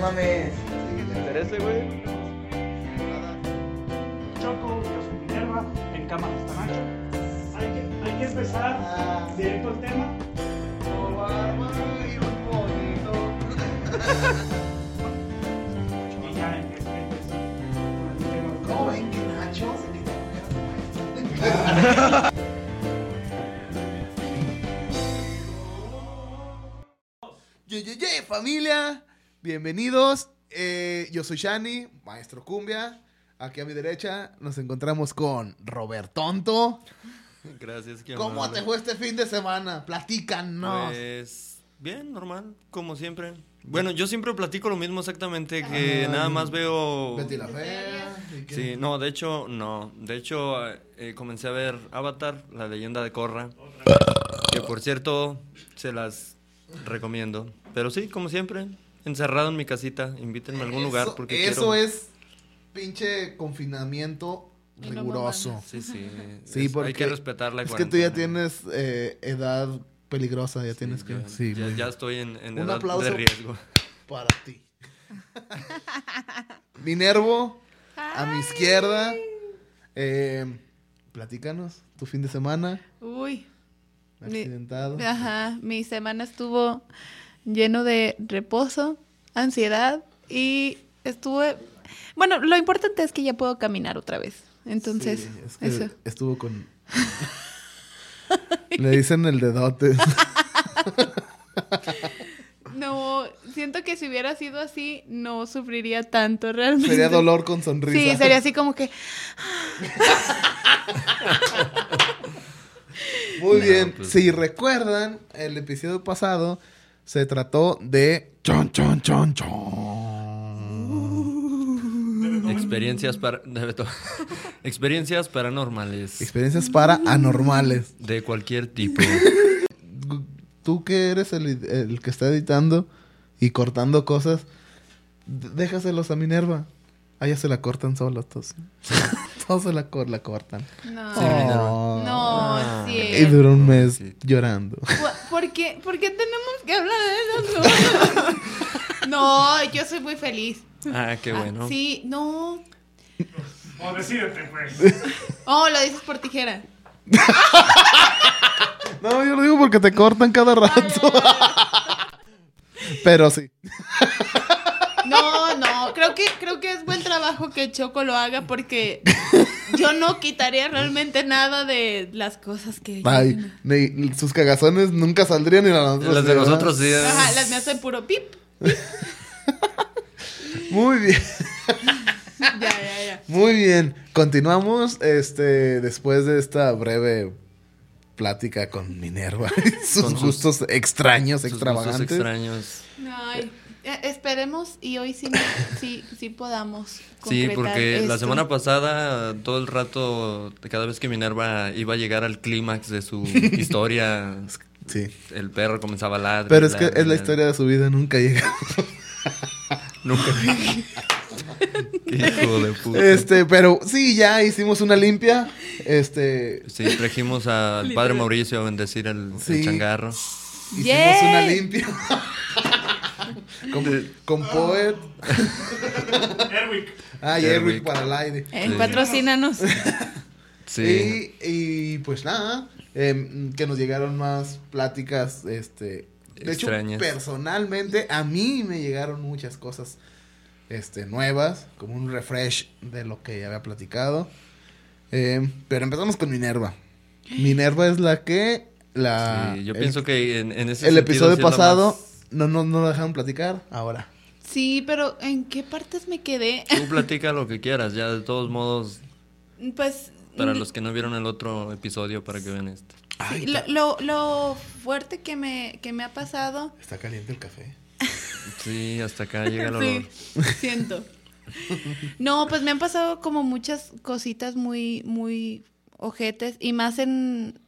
no mames. ¿Te interesa, güey? Choco, yo soy Minerva, en cámara está Nacho. Hay que, hay que empezar Ah. directo al tema. Y ya tema. ¿Cómo ven que Nacho se quitó Ye, ye, ye, familia, bienvenidos. Eh, yo soy Shani, maestro cumbia. Aquí a mi derecha nos encontramos con Robertonto. Gracias. qué ¿Cómo amable. te fue este fin de semana? Platícanos. Pues bien, normal, como siempre. Bueno, yo siempre platico lo mismo exactamente, que Ah, nada más veo... Betty la. Sí, no, de hecho, no. De hecho, eh, comencé a ver Avatar, la leyenda de Korra. Que por cierto, se las recomiendo. Pero sí, como siempre, encerrado en mi casita. Invítenme a algún lugar Eso- porque Eso quiero... es pinche confinamiento riguroso. Sí, sí. Sí, es- porque hay que respetar la Es que tú ya tienes eh, edad peligrosa, ya Sí, tienes que... ya, Sí, ya, ya estoy en, en Un edad aplauso. de riesgo. para ti. Minervo, a mi izquierda. Eh, platícanos, tu fin de semana, Uy, Mi- accidentado. ajá, mi semana estuvo lleno de reposo, ansiedad y estuve... Bueno, lo importante es que ya puedo caminar otra vez. Entonces, Sí, es que eso. estuvo con... Le dicen el dedote. No, siento que si hubiera sido así, no sufriría tanto realmente. Sería dolor con sonrisa. Sí, sería así como que... Muy No, bien. pues- Si recuerdan, el episodio pasado se trató de... Chon, chon, chon, chon. Experiencias para experiencias paranormales Experiencias para anormales. de cualquier tipo. Tú que eres el, el que está editando y cortando cosas, déjaselos a Minerva. A ella se la cortan solos todos. todos se la, cor- la cortan. No. Oh. no, Ah. sí. Y duró un mes Sí. llorando. ¿Por- ¿Por qué, ¿Por qué tenemos que hablar de eso? No, yo soy muy feliz. Ah, qué bueno. Ah, sí, no. O decídete, pues. Oh, lo dices por tijera. No, yo lo digo porque te cortan cada rato. Pero sí. Creo que, creo que es buen trabajo que Choco lo haga porque yo no quitaría realmente nada de las cosas que... Ay, ni- sus cagazones nunca saldrían ni las Las de nosotros sí. Ajá, las me hacen puro pip. Muy bien. Ya, ya, ya. Muy bien. Continuamos este después de esta breve plática con Minerva y sus Con sus- gustos extraños, Sus extravagantes. gustos extraños. Ay, eh, esperemos y hoy sí, sí, sí podamos. Sí, porque la semana pasada, todo el rato, cada vez que Minerva iba a llegar al clímax de su historia, Sí. el perro comenzaba a ladrar. Pero es que es la historia de su vida, nunca llega. Nunca. Hijo de puta. Este, pero sí, ya hicimos una limpia. Este, Sí, trajimos al padre Mauricio a bendecir el, el Sí. changarro. hicimos una limpia. Con, con Poet. Erwick. Ah, y Erwick. Para el aire. Eh, Sí. Patrocínanos. Sí. Y, y, pues nada, em, que nos llegaron más pláticas, este, de Extrañas. hecho, personalmente a mí me llegaron muchas cosas, este, nuevas, como un refresh de lo que ya había platicado. Em, pero empezamos con Minerva. Minerva es la que, la, Sí, yo el- pienso que en, en ese el sentido episodio pasado más- no, no, no lo dejaron platicar, ahora. Sí, pero ¿en qué partes me quedé? Tú platica lo que quieras, ya de todos modos, Pues... para los que no vieron el otro episodio, para que vean este. sí, lo, lo, lo fuerte que me, que me ha pasado... Está caliente el café. Sí, hasta acá llega el olor. Sí, siento. No, pues me han pasado como muchas cositas muy, muy ojetes y más en,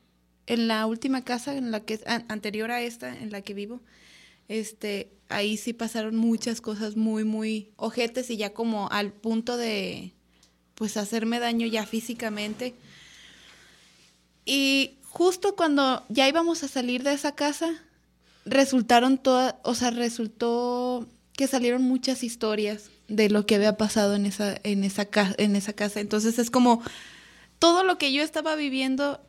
en la última casa en la que es an- anterior a esta en la que vivo. Este, ahí sí pasaron muchas cosas muy, muy ojetes y ya como al punto de, pues, hacerme daño ya físicamente. Y justo cuando ya íbamos a salir de esa casa, resultaron todas, o sea, resultó que salieron muchas historias de lo que había pasado en esa, en esa, en esa casa. Entonces es como todo lo que yo estaba viviendo,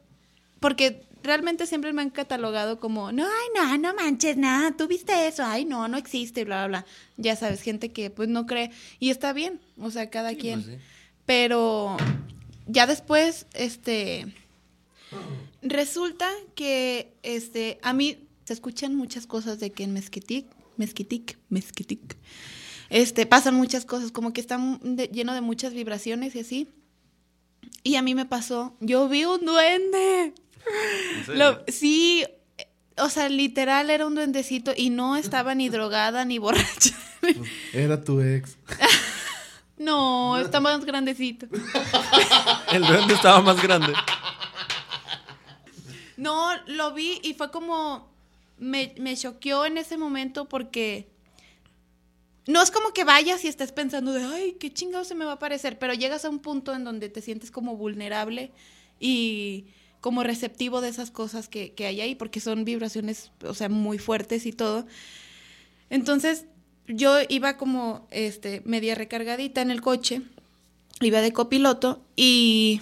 porque realmente siempre me han catalogado como, no, ay, no, no manches, nada, tú viste eso, ay, no, no existe, bla, bla, bla. Ya sabes, gente que pues no cree, y está bien, o sea, cada Sí, quien. pues sí. Pero ya después, este, resulta que, este, a mí se escuchan muchas cosas de que en Mezquitic, Mezquitic, Mezquitic, este, pasan muchas cosas, como que está mu- de- lleno de muchas vibraciones y así. Y a mí me pasó, yo vi un duende. Lo- sí, o sea, literal era un duendecito y no estaba ni drogada ni borracha. Era tu ex. No, está más grandecito. El duende estaba más grande. No, lo vi y fue como. Me, me choqueó en ese momento porque. No es como que vayas y estés pensando de, ay, qué chingado se me va a aparecer, pero llegas a un punto en donde te sientes como vulnerable y como receptivo de esas cosas que, que hay ahí, porque son vibraciones, o sea, muy fuertes y todo. Entonces, yo iba como, este, media recargadita en el coche, iba de copiloto y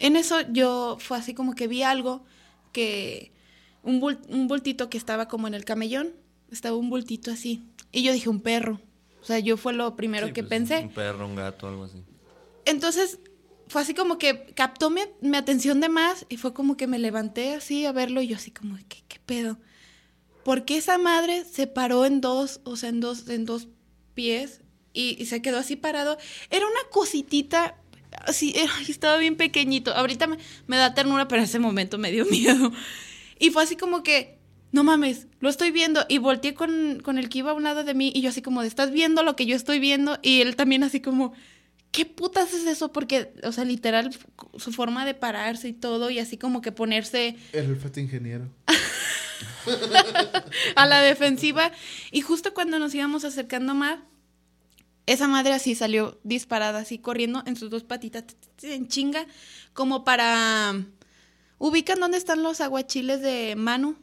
en eso yo fue así como que vi algo que un, un bultito que estaba como en el camellón, estaba un bultito así. Y yo dije, un perro. O sea, yo fue lo primero Sí, que pues, pensé. Un perro, un gato, algo así. Entonces, fue así como que captó mi, atención de más y fue como que me levanté así a verlo y yo así como, ¿qué, qué pedo? ¿Por qué esa madre se paró en dos, o sea, en dos, en dos pies y, se quedó así parado? Era una cositita, así, eh, estaba bien pequeñito. Ahorita me, da ternura, pero en ese momento me dio miedo. Y fue así como que, no mames, lo estoy viendo. Y volteé con, con el que iba a un lado de mí y yo así como, ¿estás viendo lo que yo estoy viendo? Y él también así como, ¿qué putas es eso? Porque, o sea, literal, su forma de pararse y todo y así como que ponerse el feto ingeniero. a la defensiva. Y justo cuando nos íbamos acercando más, esa madre así salió disparada, así corriendo en sus dos patitas, en chinga, como para... ¿Ubican dónde están los aguachiles de Manu?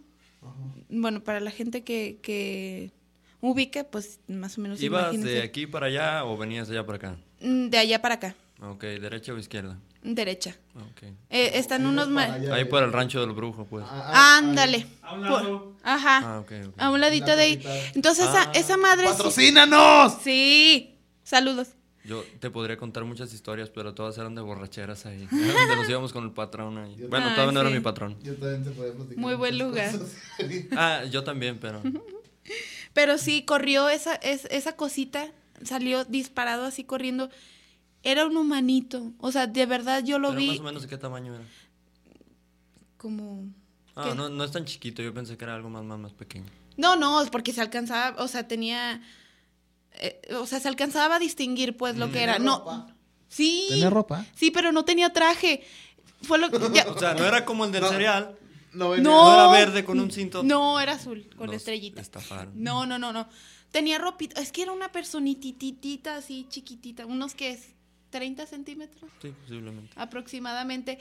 Bueno, para la gente que, que ubique, pues más o menos ¿Ibas de aquí para allá o venías de allá para acá? Mm, De allá para acá, Ok, ¿derecha o izquierda? derecha. Ok. Eh, están unos... Ahí por el rancho del brujo, pues. Ándale. A un Por- lado. Ajá. Ah. A un ladito Una de ahí. Entonces esa, Ah. esa madre... sí- ¡Patrocínanos! Sí. Saludos. Yo te podría contar muchas historias, pero todas eran de borracheras ahí. Donde nos íbamos con el patrón ahí. Bueno, Ah, todavía no era mi patrón. Yo también te podía platicar. Muy buen lugar. Ah, yo también, pero... Pero sí, corrió esa, es- esa cosita, salió disparado así corriendo. Era un humanito. O sea, de verdad yo lo pero vi más o menos de qué tamaño era. como... Ah, no, no es tan chiquito, yo pensé que era algo más, más, más pequeño. No, no, es porque se alcanzaba, o sea, tenía... eh, o sea, se alcanzaba a distinguir pues lo que era. No, ropa? sí. ¿Tenía ropa? Sí, pero no tenía traje. Fue lo que... ya- O sea, no era como el del No. cereal, No, No. no era verde con un cinto. No, era azul, con Nos estrellita. estafaron. No, no, no, no. Tenía ropita. Es que era una personititita así, chiquitita. Unos que es 30 centímetros Sí, posiblemente. aproximadamente.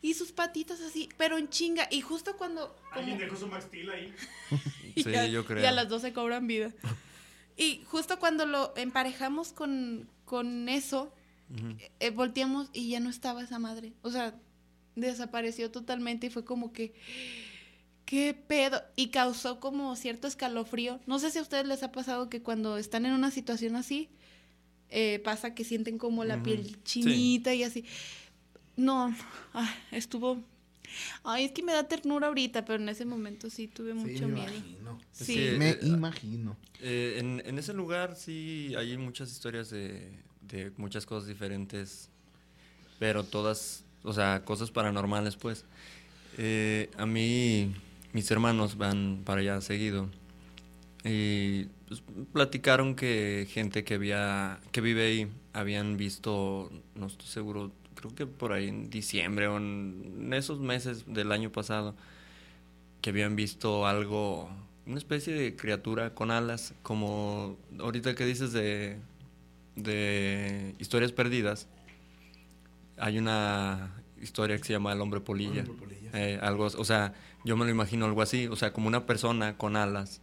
Y sus patitas así, pero en chinga. Y justo cuando. como- Alguien dejó su Max Steel ahí. Sí, a- yo creo. Y a las dos se cobran vida. Y justo cuando lo emparejamos con, con eso, eh, volteamos y ya no estaba esa madre. O sea, desapareció totalmente y fue como que, ¿qué pedo? Y causó como cierto escalofrío. No sé si a ustedes les ha pasado que cuando están en una situación así, eh, pasa que sienten como la piel chinita y así. No, ay, estuvo... Ay, es que me da ternura ahorita, pero en ese momento sí tuve Sí, mucho me miedo. imagino. Es Sí. que, Me eh, imagino. eh, en, en ese lugar sí hay muchas historias de, de muchas cosas diferentes, pero todas, o sea, cosas paranormales, pues. Eh, a mí, mis hermanos van para allá seguido y pues, platicaron que gente que había, que vive ahí, habían visto, no estoy seguro, creo que por ahí en diciembre o en esos meses del año pasado, que habían visto algo, una especie de criatura con alas, como ahorita que dices de, de historias perdidas, hay una historia que se llama El hombre polilla. Hombre polilla. Eh, algo, o sea, yo me lo imagino algo así, o sea, como una persona con alas,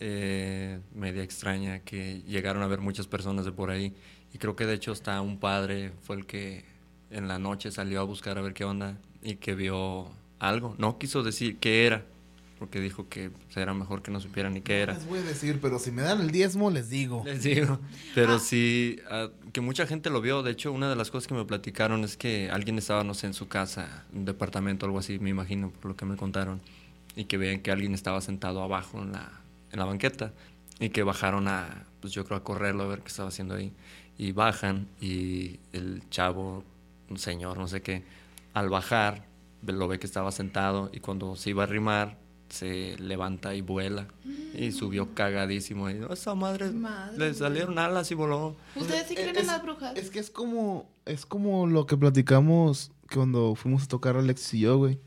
eh, media extraña que llegaron a ver muchas personas de por ahí. Y creo que de hecho hasta un padre fue el que en la noche salió a buscar a ver qué onda y que vio algo. No quiso decir qué era, porque dijo que pues, era mejor que no supieran ni qué No era. les voy a decir, pero si me dan el diezmo, les digo. Les digo, pero sí, ah, que mucha gente lo vio. De hecho, una de las cosas que me platicaron es que alguien estaba, no sé, en su casa, un departamento, algo así, me imagino, por lo que me contaron, y que veían que alguien estaba sentado abajo en la, en la banqueta, y que bajaron a, pues yo creo, a correrlo a ver qué estaba haciendo ahí. Y bajan, y el chavo, un señor, no sé qué, al bajar, lo ve que estaba sentado, y cuando se iba a arrimar, se levanta y vuela. Y subió cagadísimo. Y, esa madre, Madre le salieron alas y voló. ¿Ustedes sí Es- creen en las brujas? Es que es como, es como lo que platicamos cuando fuimos a tocar Alex y yo, güey.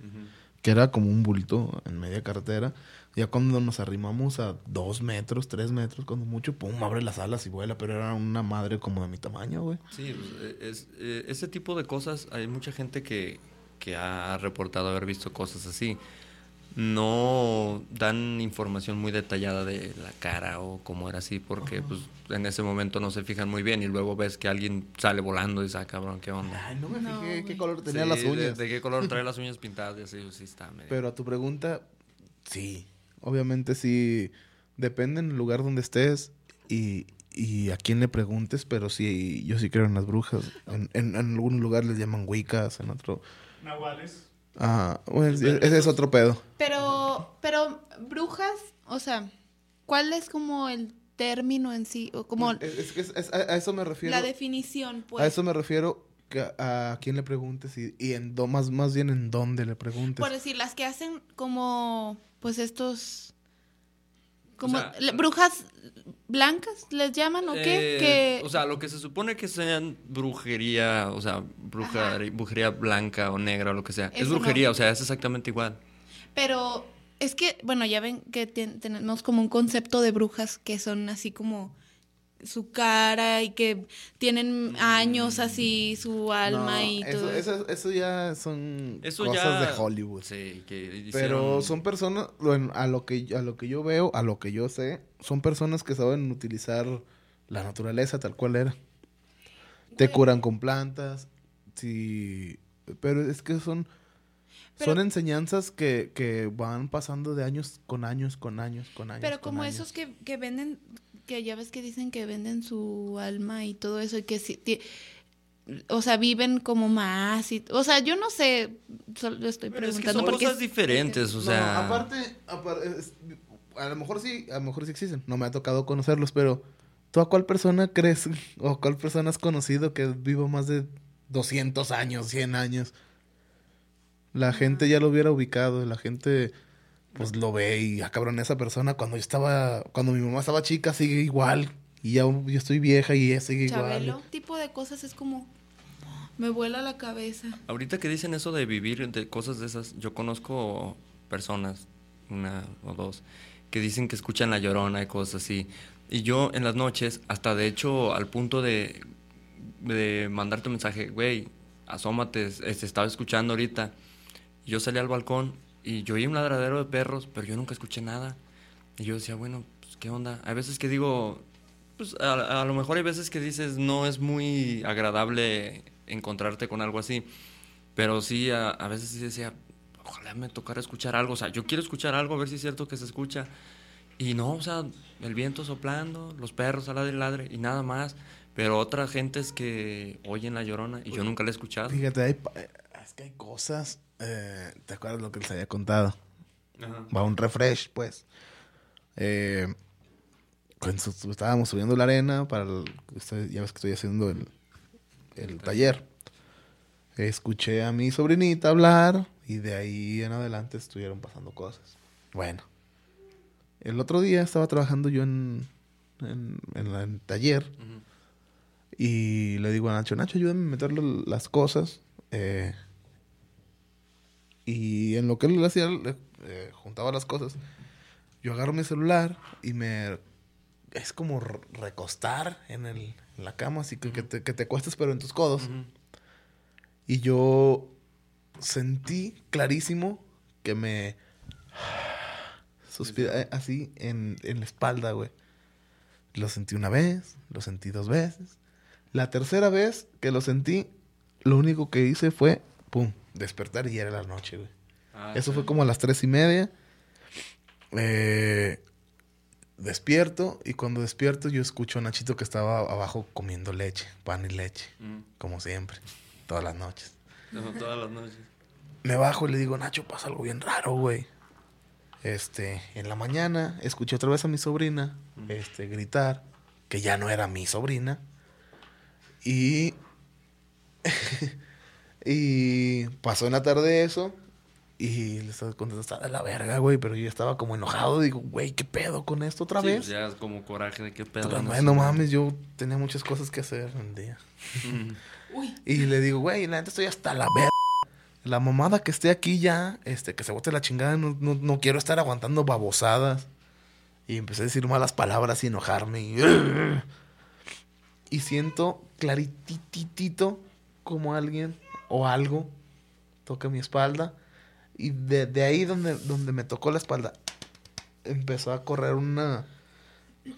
Que era como un bulto en media carretera. Ya cuando nos arrimamos a dos metros, tres metros, cuando mucho, pum, abre las alas y vuela. Pero era una madre como de mi tamaño, güey. Sí, pues, eh, es, eh, ese tipo de cosas, hay mucha gente que, que ha reportado haber visto cosas así. No dan información muy detallada de la cara o cómo era así, porque pues en ese momento no se fijan muy bien y luego ves que alguien sale volando y dice, ah, cabrón, ¿qué onda? Ay, no me No, fijé qué color tenía Sí, las de- uñas. De, qué color trae las uñas pintadas? Y así, sí está medio- Pero a tu pregunta, sí. Obviamente sí. Depende en el lugar donde estés y, y a quién le preguntes, pero sí, yo sí creo en las brujas. En, en, en algún lugar les llaman wicas, en otro... Nahuales. Ah, bueno, ese es otro pedo. Pero, pero brujas, o sea, ¿cuál es como el término en sí? O como Es, es que es- es- a, a eso me refiero. la definición, pues. a eso me refiero que a, a quién le preguntes y, y en do- más, más bien en dónde le preguntes. Por decir, las que hacen como, pues estos, como O sea, le- brujas blancas, ¿les llaman o qué? Eh, que, O sea, lo que se supone que sean brujería, o sea, bruja- brujería blanca o negra o lo que sea. es no. brujería, o sea, es exactamente igual. pero es que, bueno, ya ven que tien- tenemos como un concepto de brujas que son así como su cara y que tienen años así, su alma No, y eso, todo. eso, eso ya son Eso cosas ya... de Hollywood. Sí, que Pero son personas, bueno, a lo que a lo que yo veo, a lo que yo sé, son personas que saben utilizar la naturaleza tal cual era. Te curan con plantas, sí, pero es que son Pero- son enseñanzas que, que van pasando de años con años, con años, con años. Pero con como años. esos que, que venden, que ya ves que dicen que venden su alma y todo eso, y que si, o sea, viven como más, y, o sea, yo no sé, solo estoy Pero es que preguntando son porque cosas es- diferentes, o No, sea... aparte, apar- es- a lo mejor sí, a lo mejor sí existen. No me ha tocado conocerlos, pero ¿tú a cuál persona crees o cuál persona has conocido que viva más de 200 años, 100 años? La gente ya lo hubiera ubicado, la gente pues lo ve y ah, cabrón, esa persona cuando yo estaba, cuando mi mamá estaba chica sigue igual y ya yo estoy vieja y ella sigue Chabelo, igual. tipo de cosas es como, me vuela la cabeza. Ahorita que dicen eso de vivir de cosas de esas, yo conozco personas, una o dos, que dicen que escuchan la llorona y cosas así. Y yo en las noches, hasta de hecho al punto de, de mandarte un mensaje, güey, asómate, se estaba escuchando ahorita. Yo salí al balcón y yo oí un ladradero de perros, pero yo nunca escuché nada. Y yo decía, bueno, pues, ¿qué onda? Hay veces que digo, pues a, a lo mejor hay veces que dices, no es muy agradable encontrarte con algo así. Pero sí, a, a veces sí decía, ojalá me tocara escuchar algo. O sea, yo quiero escuchar algo, a ver si es cierto que se escucha. Y no, o sea, el viento soplando, los perros al ladre y ladre, y nada más. Pero otra gente es que oyen la llorona y yo nunca la he escuchado. Fíjate, hay eh, es que hay cosas, eh, ¿te acuerdas lo que les había contado? Ajá. va un refresh, pues. Eh, cuando estábamos subiendo la arena para el- ya ves que estoy haciendo el, el taller. Escuché a mi sobrinita hablar y de ahí en adelante estuvieron pasando cosas. Bueno, el otro día estaba trabajando yo en, en, en la- en el taller y le digo a Nacho, Nacho, ayúdame a meterle las cosas. eh, y en lo que él hacía, eh, juntaba las cosas. Yo agarro mi celular y me... Es como recostar en, el, en la cama, así que, que, te, que te acuestes pero en tus codos. Y yo sentí clarísimo que me suspira, eh, así en, en la espalda, güey. Lo sentí una vez, lo sentí dos veces. La tercera vez que lo sentí, lo único que hice fue, pum, despertar y era la noche, güey. Ah, Eso sí. fue como a las tres y media. Eh, despierto y cuando despierto yo escucho a Nachito que estaba abajo comiendo leche, pan y leche, Mm. como siempre, todas las noches. No, todas las noches. Me bajo y le digo, Nacho, pasa algo bien raro, güey. Este, en la mañana escuché otra vez a mi sobrina, este, gritar, que ya no era mi sobrina. Y. y pasó en la tarde eso. Y le estaba contestando, está de la verga, güey. Pero yo estaba como enojado. Digo, güey, ¿qué pedo con esto otra Sí, vez? pues ya es como coraje de qué pedo. Pero, no no sé. mames, yo tenía muchas cosas que hacer un día. Mm. Uy. Y le digo, güey, la neta estoy hasta la verga. La mamada que esté aquí ya, este, que se bote la chingada, no, no, no quiero estar aguantando babosadas. Y empecé a decir malas palabras y enojarme. Y, y siento clarititito como alguien o algo toca mi espalda. Y de, de ahí donde, donde me tocó la espalda, empezó a correr una...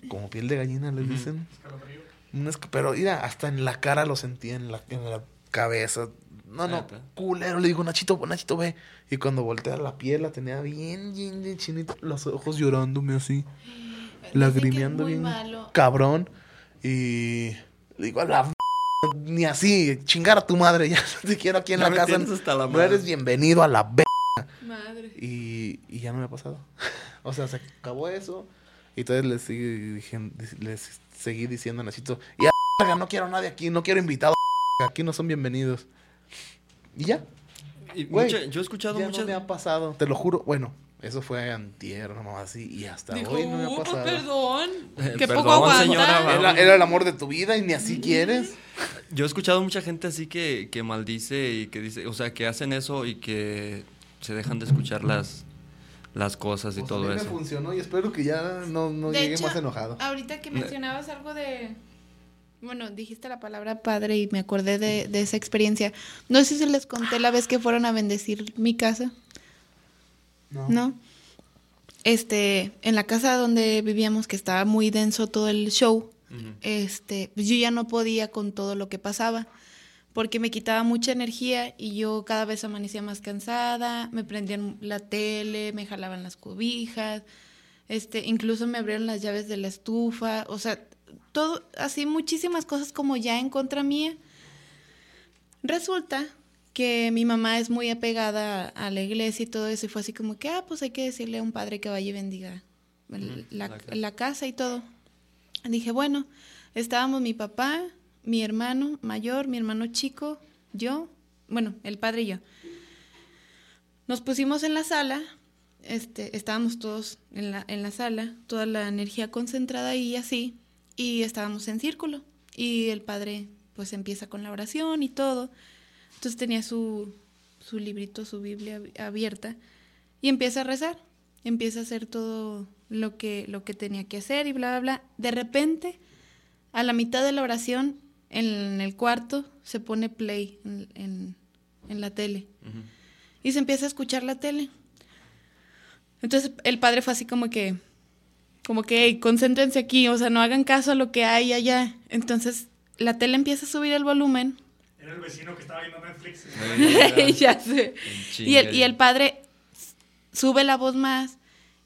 Como piel de gallina, le dicen. Un esca- pero mira, hasta en la cara lo sentía, en la, en la cabeza. No, no, culero. Le digo, Nachito, Nachito, ve. Y cuando voltea la piel, la tenía bien, bien, bien chinita. Los ojos llorándome así. Lagrimeando bien. malo. Cabrón. Y le digo, a la ni así, chingar a tu madre. Ya no te quiero aquí en Ya la me casa. tienes hasta la no eres bienvenido a la v. Madre. Y, y ya no me ha pasado. O sea, se acabó eso. Y entonces le seguí, dije- les seguí diciendo a Nachito, y a la verga, no quiero a nadie aquí, no quiero invitados. Aquí no son bienvenidos. Y ya, Y mucha- yo he escuchado ya muchas. no me ha pasado. Te lo juro. Bueno, eso fue antier, nomás así. Y hasta Dijo, hoy no me ha "Uh, pasado. perdón. Eh, Qué perdón, poco aguanta. señora. Era, era el amor de tu vida y ni así quieres. Yo he escuchado mucha gente así que, que maldice y que dice, o sea, que hacen eso y que se dejan de escuchar las, las cosas y Pues a todo mí me eso. funcionó y espero que ya no, no llegue hecho, más enojado. Ahorita que mencionabas algo de. Bueno, dijiste la palabra padre y me acordé de, de esa experiencia. No sé si les conté la vez que fueron a bendecir mi casa, ¿no? Este, en la casa donde vivíamos, que estaba muy denso todo el show, este, pues yo ya no podía con todo lo que pasaba, porque me quitaba mucha energía y yo cada vez amanecía más cansada, me prendían la tele, me jalaban las cobijas, este, incluso me abrieron las llaves de la estufa, o sea, todo, así muchísimas cosas como ya en contra mía. Resulta que mi mamá es muy apegada a, la iglesia y todo eso, y fue así como que, ah, pues hay que decirle a un padre que vaya y bendiga el- la, la casa. la casa y todo. Dije, bueno, estábamos mi papá, mi hermano mayor, mi hermano chico, yo, bueno, el padre y yo. Nos pusimos en la sala, este, estábamos todos en la, en la sala, toda la energía concentrada ahí así, y estábamos en círculo. Y el padre pues empieza con la oración y todo. Entonces tenía su, su librito, su Biblia ab- abierta, y empieza a rezar, empieza a hacer todo lo que, lo que tenía que hacer y bla, bla, bla. De repente, a la mitad de la oración, en el cuarto, se pone play en, en- en la tele y se empieza a escuchar la tele. Entonces el padre fue así como que, como que, "Ey, concéntrense aquí, o sea, no hagan caso a lo que hay allá. Entonces la tele empieza a subir el volumen. Era el vecino que estaba viendo Netflix. Ya sé. Y el, y el padre sube la voz más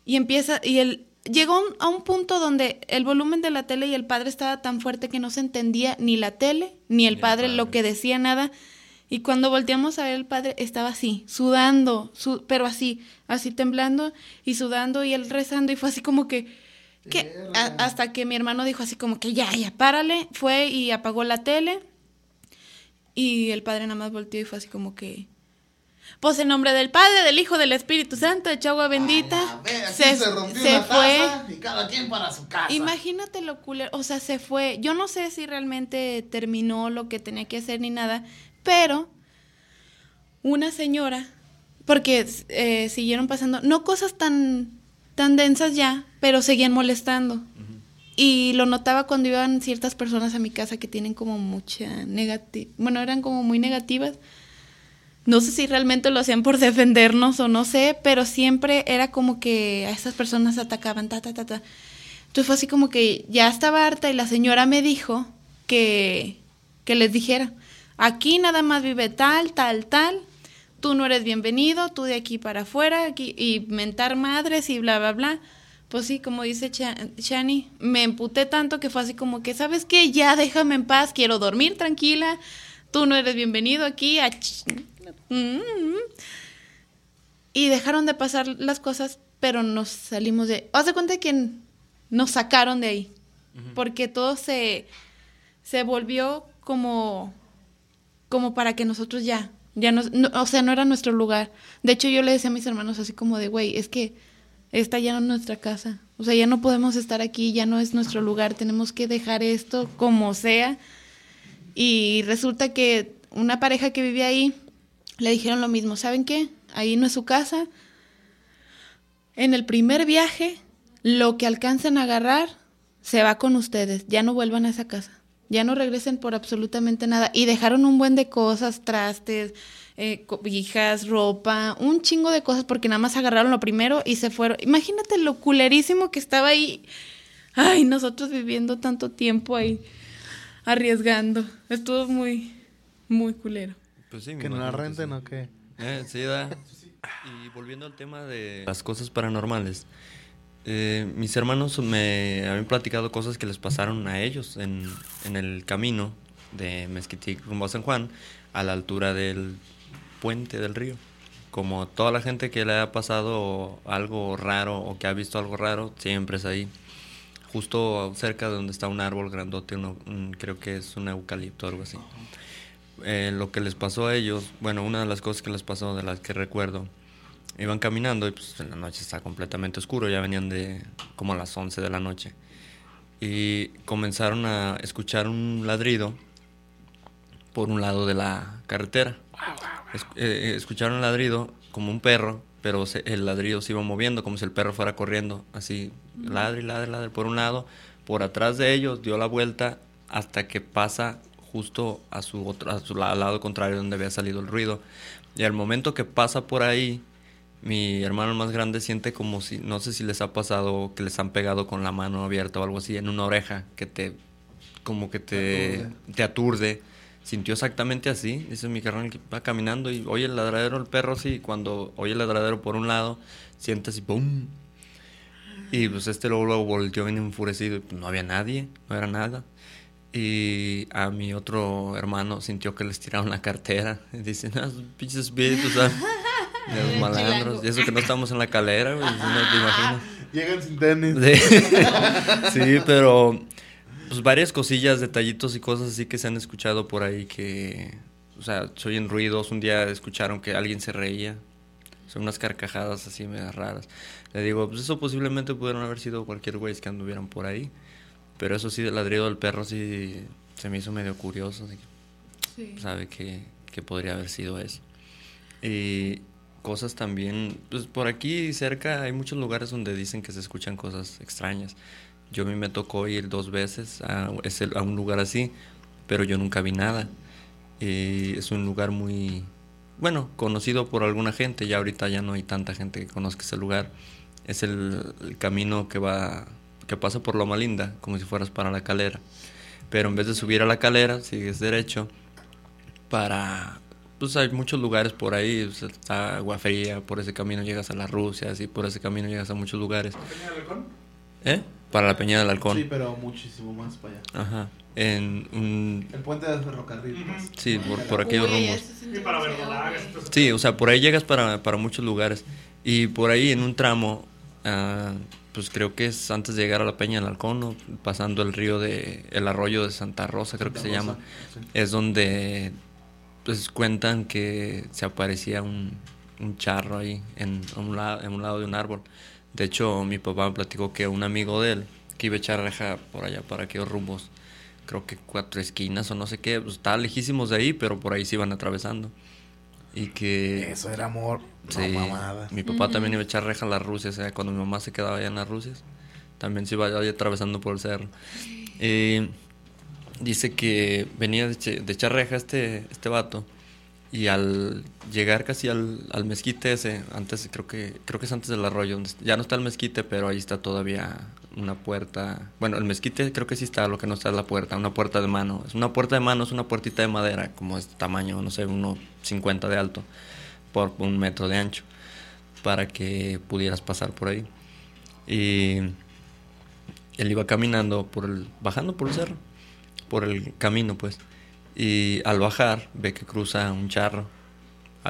y empieza, y él llegó a un- a un punto donde el volumen de la tele y el padre estaba tan fuerte que no se entendía ni la tele ni el Ni el padre lo padre. que decía nada. Y cuando volteamos a ver el padre estaba así, sudando, su- pero así, así temblando y sudando y él rezando y fue así como que, que a- hasta que mi hermano dijo así como que ya, ya, párale, fue y apagó la tele y el padre nada más volteó y fue así como que, pues en nombre del Padre, del Hijo, del Espíritu Santo, de agua bendita, se, se fue. y cada quien para su casa. Imagínate lo culero, o sea, se fue. Yo no sé si realmente terminó lo que tenía que hacer ni nada, pero una señora, porque eh, siguieron pasando, no cosas tan, tan densas ya, pero seguían molestando. Y lo notaba cuando iban ciertas personas a mi casa que tienen como mucha negativa, bueno, eran como muy negativas. No sé si realmente lo hacían por defendernos o no sé, pero siempre era como que a esas personas atacaban, ta, ta, ta, ta. Entonces fue así como que ya estaba harta y la señora me dijo que, que les dijera, aquí nada más vive tal, tal, tal, tú no eres bienvenido, tú de aquí para afuera, aquí, y mentar madres y bla, bla, bla. Pues sí, como dice Shani, me emputé tanto que fue así como que, ¿sabes qué? Ya déjame en paz, quiero dormir tranquila, tú no eres bienvenido aquí. a Mm. Y dejaron de pasar las cosas, pero nos salimos de... Haz de cuenta que nos sacaron de ahí, porque todo se, se volvió como, como para que nosotros ya, ya nos, no, o sea, no era nuestro lugar. De hecho, yo le decía a mis hermanos así como de, güey, es que esta ya no es nuestra casa. O sea, ya no podemos estar aquí, ya no es nuestro lugar, tenemos que dejar esto como sea. Y resulta que una pareja que vivía ahí le dijeron lo mismo, ¿saben qué? Ahí no es su casa. En el primer viaje, lo que alcancen a agarrar se va con ustedes, ya no vuelvan a esa casa. Ya no regresen por absolutamente nada. Y dejaron un buen de cosas, trastes, eh, cobijas, ropa, un chingo de cosas porque nada más agarraron lo primero y se fueron. Imagínate lo culerísimo que estaba ahí. Ay, nosotros viviendo tanto tiempo ahí, arriesgando. Estuvo muy, muy culero. Pues sí, Que no la renten sí. o qué. Eh, sí, da. Y volviendo al tema de las cosas paranormales, eh, mis hermanos me habían platicado cosas que les pasaron a ellos en, en el camino de Mezquitic rumbo a San Juan, a la altura del puente del río. Como toda la gente que le ha pasado algo raro o que ha visto algo raro, siempre es ahí. Justo cerca de donde está un árbol grandote, uno- un- creo que es un eucalipto o algo así eh, lo que les pasó a ellos, bueno, una de las cosas que les pasó, de las que recuerdo, iban caminando y pues en la noche está completamente oscuro, ya venían de como a las 11 de la noche. Y comenzaron a escuchar un ladrido por un lado de la carretera. Es- eh, eh, escucharon el ladrido como un perro, pero se- el ladrido se iba moviendo como si el perro fuera corriendo, así, ladre, ladre, ladre, por un lado, por atrás de ellos dio la vuelta hasta que pasa justo a su otro, a su al lado contrario donde había salido el ruido. Y al momento que pasa por ahí, mi hermano más grande siente como si, no sé si les ha pasado que les han pegado con la mano abierta o algo así en una oreja, que te, como que te, te aturde. Sintió exactamente así, dice mi carnal que va caminando y oye el ladradero del perro, sí, cuando oye el ladradero por un lado, siente así, ¡pum! Y pues este luego, luego volteó bien enfurecido y pues, no había nadie, no era nada. Y a mi otro hermano sintió que les tiraron la cartera. Y dicen, ah, pinches espíritus, ¿sabes? De los malandros. Y eso que no estamos en la calera, güey, no te imaginas. Llegan sin tenis. Sí, Sí, pero pues varias cosillas, detallitos y cosas así que se han escuchado por ahí que, o sea, se oyen ruidos. Un día escucharon que alguien se reía. Son unas carcajadas así medio raras. Le digo, pues eso posiblemente pudieron haber sido cualquier güey que anduvieran por ahí. Pero eso sí, del ladrido del perro sí se me hizo medio curioso. así que sabe que, que podría haber sido eso. Y cosas también, pues por aquí cerca hay muchos lugares donde dicen que se escuchan cosas extrañas. Yo a mí me tocó ir dos veces a, a un lugar así, pero yo nunca vi nada. Y es un lugar muy, bueno, conocido por alguna gente, ya ahorita ya no hay tanta gente que conozca ese lugar. Es el, el camino que va, que pasa por Loma Linda, como si fueras para la calera. Pero en vez de subir a la calera, sigues derecho para pues hay muchos lugares por ahí, está Agua Fría, por ese camino llegas a la Rusia, así por ese camino llegas a muchos lugares. ¿Eh? Para la Peña del Halcón. Sí, pero muchísimo más para allá. Ajá. En un El puente de ferrocarril. pues. sí, por, por aquellos Uy, rumbos. sí Y para verdolagas, Sí, o sea, por ahí llegas para, para muchos lugares. Y por ahí en un tramo, ah, pues creo que es antes de llegar a la Peña del Halcón, ¿no? pasando el río de, el arroyo de Santa Rosa, creo que se Santa llama. Rosa, sí. es donde pues cuentan que se aparecía un, un charro ahí en un, lado, en un lado de un árbol. De hecho, mi papá me platicó que un amigo de él, que iba a echar reja por allá, para aquellos rumbos, creo que cuatro esquinas o no sé qué, pues estaban lejísimos de ahí, pero por ahí se iban atravesando. Y que... Eso era amor. Sí, No mamada. mi papá también iba a echar reja a las Rusias, o sea, cuando mi mamá se quedaba allá en las Rusias, también se iba ahí atravesando por el cerro. Y dice que venía de echar reja este, este vato Y al llegar casi al, al mezquite ese, antes creo que creo que es antes del arroyo, ya no está el mezquite, pero ahí está todavía una puerta. Bueno, el mezquite creo que sí está, lo que no está es la puerta, una puerta de mano. Es una puerta de mano, es una puertita de madera, como es tamaño, no sé, uno 50 de alto por un metro de ancho, para que pudieras pasar por ahí. Y él iba caminando por el, bajando por el cerro, por el camino, pues. Y al bajar ve que cruza un charro,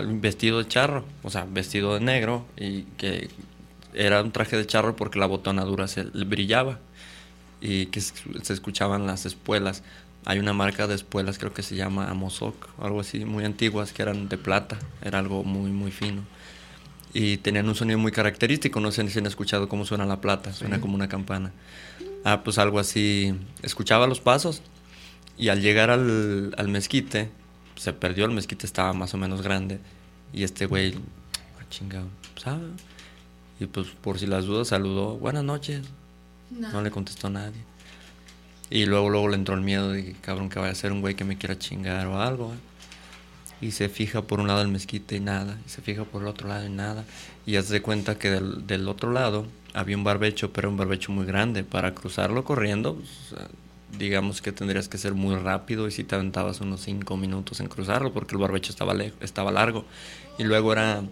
vestido de charro, o sea, vestido de negro y que era un traje de charro porque la botonadura se le brillaba y que se escuchaban las espuelas. Hay una marca de espuelas, creo que se llama Amozoc, algo así, muy antiguas, que eran de plata, era algo muy, muy fino. Y tenían un sonido muy característico, no sé si han escuchado cómo suena la plata, suena como una campana. Ah, pues algo así, escuchaba los pasos y al llegar al, al mezquite, se perdió, el mezquite estaba más o menos grande y este güey, ah, chingado, ¿sabe? Y pues por si las dudas saludó, buenas noches, no le contestó nadie. Y luego, luego le entró el miedo de que cabrón que vaya a ser un güey que me quiera chingar o algo. ¿eh? Y se fija por un lado el mezquite y nada. Y se fija por el otro lado y nada. Y hace cuenta que del, del otro lado había un barbecho, pero un barbecho muy grande. Para cruzarlo corriendo, pues, digamos que tendrías que ser muy rápido y si te aventabas unos 5 minutos en cruzarlo porque el barbecho estaba, le- estaba largo. Y luego era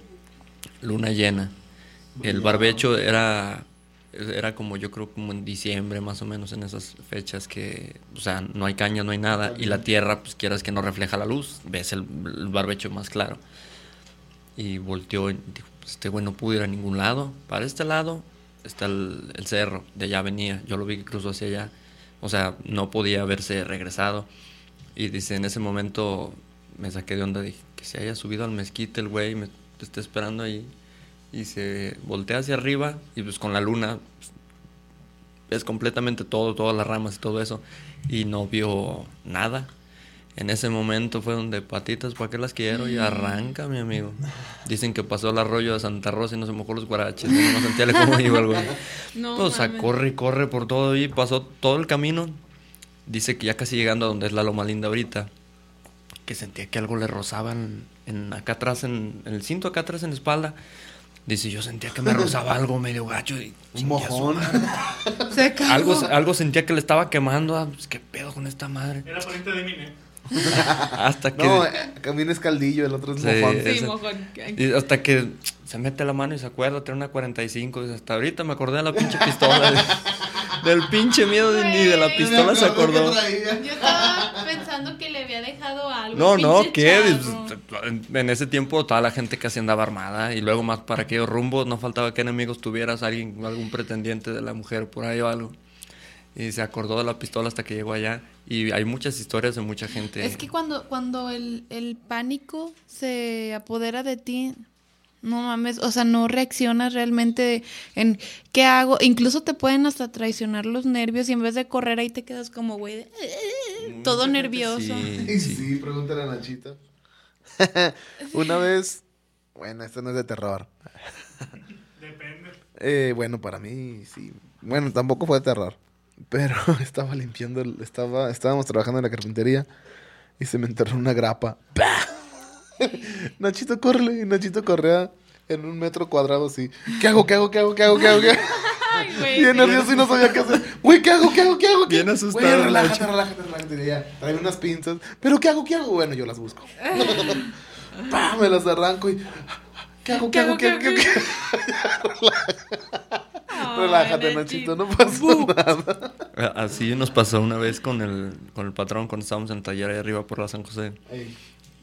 luna llena. El barbecho era era como yo creo como en diciembre más o menos en esas fechas que o sea no hay caña no hay nada y la tierra pues quieras que no refleja la luz ves el, el barbecho más claro. Y volteó y dijo "Pues, este güey no pudo ir a ningún lado. Para este lado está el, el cerro de allá venía. Yo lo vi que cruzó hacia allá o sea no podía haberse regresado. Y dice en ese momento me saqué de onda dije que se haya subido al mezquite el güey me esté esperando ahí. Y se voltea hacia arriba y pues con la luna pues, ves completamente todo, todas las ramas y todo eso. Y no vio nada. En ese momento fue donde patitas, ¿para qué las quiero? Y arranca, mi amigo. Dicen que pasó el arroyo de Santa Rosa y no se mojó los guaraches. No sentía cómo iba el güey. No pues a corre y corre por todo y pasó todo el camino. Dice que ya casi llegando a donde es la Loma Linda ahorita, que sentía que algo le rozaba en, en acá atrás, en, en el cinto acá atrás en la espalda. Dice, yo sentía que me rozaba algo medio gacho y Un mojón. Se algo, algo sentía que le estaba quemando. ah, pues, ¿Qué pedo con esta madre? Era pariente de Mine. Hasta que. No, camino es caldillo, el otro es Sí. mojón. Sí, ese- mojón. y hasta que se mete la mano y se acuerda, tiene una 45. Dice, hasta ahorita me acordé de la pinche pistola. del pinche miedo de, ni de la pistola se acordó. Yo estaba pensando que le había dejado algo. No, no, ¿qué? En ese tiempo toda la gente casi andaba armada y luego más para aquellos rumbos no faltaba que enemigos tuvieras alguien, algún pretendiente de la mujer por ahí o algo. Y se acordó de la pistola hasta que llegó allá. Y hay muchas historias de mucha gente. Es que cuando, cuando el, el pánico se apodera de ti, no mames, o sea, no reaccionas realmente en qué hago. Incluso te pueden hasta traicionar los nervios y en vez de correr ahí te quedas como, güey, de- todo nervioso. sí, sí. sí, pregúntale a Nachito. Una vez, bueno, esto no es de terror. Depende. Eh, bueno, para mí sí. Bueno, tampoco fue de terror. Pero estaba limpiando, estaba, estábamos trabajando en la carpintería y se me enterró una grapa. Nachito, córrele. Y Nachito corría en un metro cuadrado así. ¿Qué hago? ¿Qué hago? ¿Qué hago? ¿Qué hago? ¿Qué hago? ¿Qué hago? Ay, güey. Bien nervioso y no sabía qué hacer. Güey, ¿qué hago? ¿Qué hago? ¿Qué hago? ¿Qué Bien asustado Güey, el relájate, relájate, relájate. Ya, trae unas pinzas. ¿Pero qué hago? ¿Qué hago? Bueno, yo las busco. ¡Pah! Me las arranco y... ¿Qué hago? ¿Qué hago? ¿Qué hago? ¿Qué hago? ¿Qué hago? Relájate, Nachito, no pasó nada. Así nos pasó una vez con el, con el patrón cuando estábamos en el taller ahí arriba por la San José.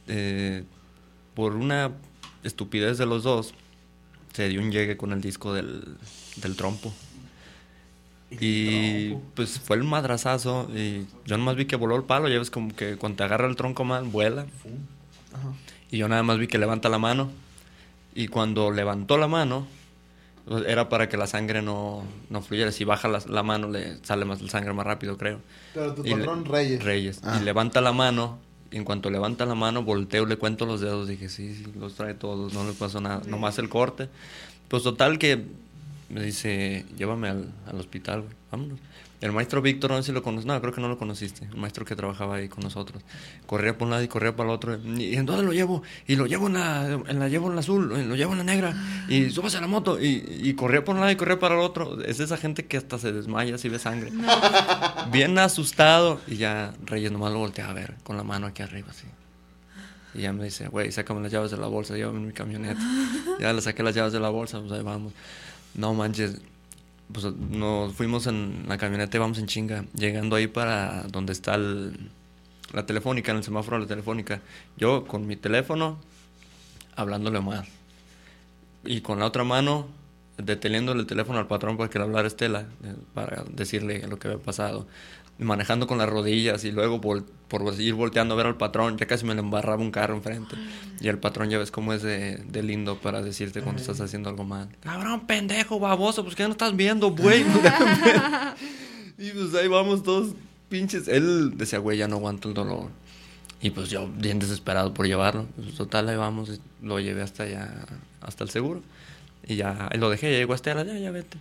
Eh, por una estupidez de los dos, se dio un llegue con el disco del, del trompo. Y pues fue el madrazazo y yo nomás vi que voló el palo, ya ves como que cuando te agarra el tronco mal, vuela. Ajá. Y yo nada más vi que levanta la mano. Y cuando levantó la mano, era para que la sangre no, no fluyera. Si baja la, la mano, le sale más la sangre más rápido, creo. Pero tu le- patrón Reyes. Reyes. Ah. Y levanta la mano. Y en cuanto levanta la mano, volteo, le cuento los dedos. Dije, sí, sí, los trae todos, no le pasó nada. Nomás el corte. Pues total que me dice, llévame al, al hospital, güey, vámonos. El maestro Víctor, no sé si lo conoces, no, creo que no lo conociste, el maestro que trabajaba ahí con nosotros. Corría por un lado y corría para el otro. ¿Y en dónde lo llevo? Y lo llevo en la, en la llevo en la azul, lo llevo en la negra. Y súbase a la moto. Y, y corría por un lado y corría para el otro. Es esa gente que hasta se desmaya si ve sangre. Bien asustado. Y ya Reyes nomás lo voltea a ver con la mano aquí arriba, así. Y ya me dice, güey, sácame las llaves de la bolsa, llévame en mi camioneta. ya le saqué las llaves de la bolsa, pues ahí vamos. No manches, pues nos fuimos en la camioneta y vamos en chinga, llegando ahí para donde está el- la telefónica, en el semáforo de la telefónica. Yo con mi teléfono, hablándole más. Y con la otra mano, deteniéndole el teléfono al patrón para que le hablara Estela, eh, para decirle lo que había pasado. Manejando con las rodillas y luego vol- por ir volteando a ver al patrón, ya casi me le embarraba un carro enfrente. Y el patrón ya ves cómo es de, de lindo para decirte cuando estás haciendo algo mal. Cabrón, pendejo, baboso, pues que no estás viendo, güey. y pues ahí vamos todos pinches. Él decía, güey, ya no aguanto el dolor. Y pues yo, bien desesperado por llevarlo. Pues, total, ahí vamos. y Lo llevé hasta allá, hasta el seguro. Y ya, ahí lo dejé, ya llegó a Estela, ya, ya vete.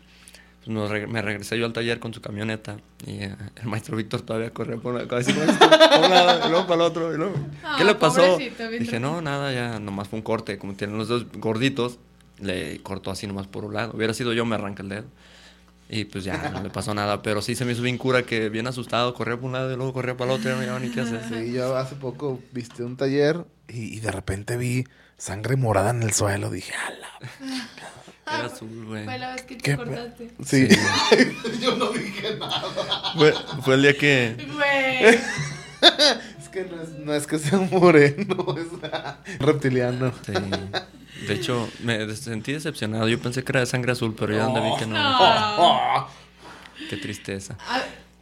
Nos me regresé yo al taller con su camioneta. Y eh, el maestro Víctor todavía corría por la cabeza. Por un lado, y luego para el otro. y luego, ¿Qué Ah, le pasó? Dije, no, nada, ya nomás fue un corte. Como tienen los dos gorditos, le cortó así nomás por un lado. Hubiera sido yo, me arranca el dedo. Y pues ya, no le pasó nada. Pero sí se me hizo bien cura que bien asustado, corría por un lado y luego corría para el otro. Ya no llevaba ni qué hacer. Sí, yo hace poco viste un taller y, y de repente vi sangre morada en el suelo. Dije, ala. Era azul, güey. Fue la vez que ¿Qué te cortaste. Sí. Fue, fue el día que... Güey. es que no es, no es que sea moreno, es reptiliano. Sí. De hecho, me sentí decepcionado. Yo pensé que era de sangre azul, pero ya donde vi que no. No. Qué tristeza.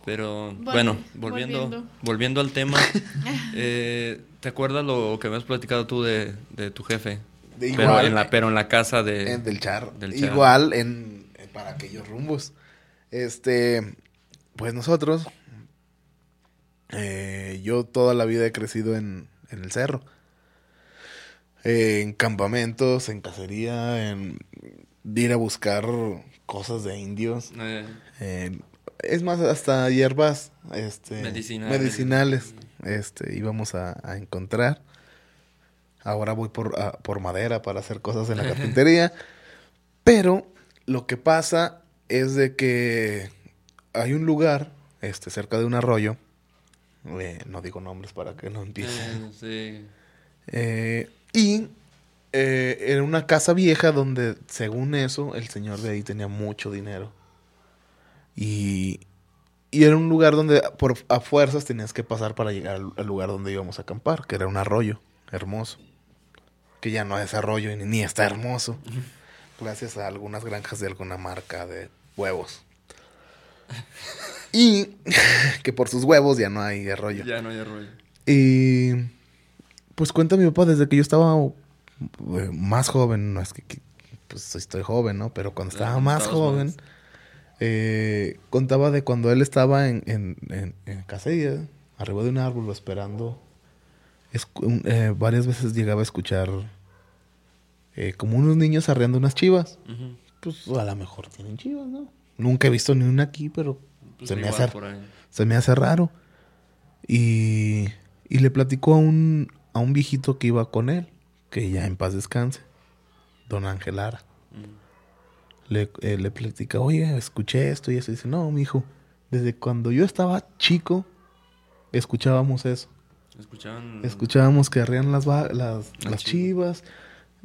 Pero bueno, volviendo, volviendo. volviendo al tema, eh, ¿te acuerdas lo que me has platicado tú de, de tu jefe? De pero, igual, en la, pero en la casa de... En del charro. Igual en, en- para aquellos rumbos. Este, pues nosotros, eh, yo toda la vida he crecido en, en el cerro. Eh, en campamentos, en cacería, en ir a buscar cosas de indios. Eh, Eh, es más, hasta hierbas este, Medicinales. medicinales, este, íbamos a, a encontrar. Ahora voy por, a- por madera para hacer cosas en la carpintería. Pero lo que pasa es de que hay un lugar este, cerca de un arroyo. eh, no digo nombres para que no empiecen. eh, sí. Eh, y eh, era una casa vieja donde, según eso, el señor de ahí tenía mucho dinero. Y, y era un lugar donde por, a fuerzas tenías que pasar para llegar al, al lugar donde íbamos a acampar, que era un arroyo hermoso. Que ya no es arroyo ni, ni está hermoso. Gracias a algunas granjas de alguna marca de huevos. Y que por sus huevos ya no hay arroyo. Ya no hay rollo. Y pues cuenta mi papá desde que yo estaba eh, más joven, no es que, que, pues estoy joven, ¿no? Pero cuando estaba Claro, más joven, más. eh, contaba de cuando él estaba en, en, en, en cacería, arriba de un árbol esperando. Eh, varias veces llegaba a escuchar eh, como unos niños arreando unas chivas. Pues a lo mejor tienen chivas, ¿no? Nunca he visto ni una aquí, pero Pues se, me hace, se me hace raro. Y, y le platicó a un, a un viejito que iba con él, que ya en paz descanse, don Ángel Lara. Mm. Le, eh, le platica, oye, escuché esto y eso. Y dice, no, mi hijo, desde cuando yo estaba chico, escuchábamos eso. Escuchaban... Escuchábamos que arrean las, va- las, Las las chivas.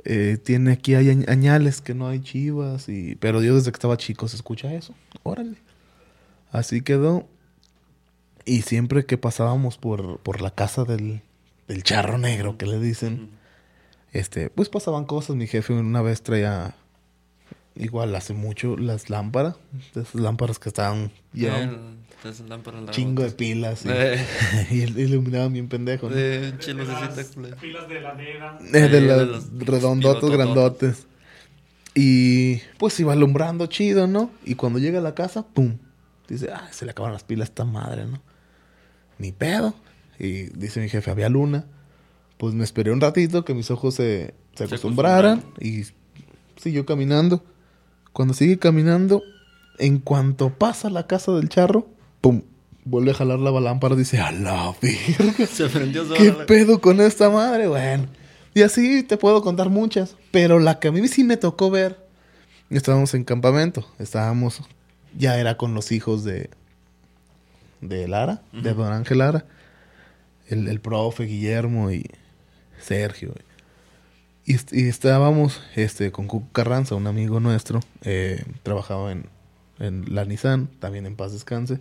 Eh, tiene aquí hay añ- añales que no hay chivas. Y, pero yo desde que estaba chico se escucha eso. Órale. Así quedó. Y siempre que pasábamos por, por la casa del, del charro negro, que le dicen, este, pues pasaban cosas. Mi jefe una vez traía, igual hace mucho, las lámparas. Esas lámparas que estaban llevaban Eh, chingo de pilas. Y, Eh. y il- iluminaban bien pendejo. ¿no? De De pilas de. Eh, de los pilotototes. grandotes. Y pues iba alumbrando chido, ¿no? Y cuando llega a la casa, ¡pum! Dice, ah, se le acaban las pilas a esta madre, ¿no? Ni pedo. Y dice mi jefe, había luna. Pues me esperé un ratito que mis ojos se, se acostumbraran y siguió caminando. Cuando sigue caminando, en cuanto pasa la casa del charro, pum, vuelve a jalar la lámpara, dice, a la. Se prendió sola. ¿Qué pedo con esta madre? Bueno. Y así te puedo contar muchas. Pero la que a mí sí me tocó ver. Estábamos en campamento. Estábamos. Ya era con los hijos de. De Lara. De Don Ángel Lara. El, el profe Guillermo y Sergio. Y, y estábamos este, con Cuco Carranza, un amigo nuestro. eh, trabajaba en, en la Nissan. También en paz descanse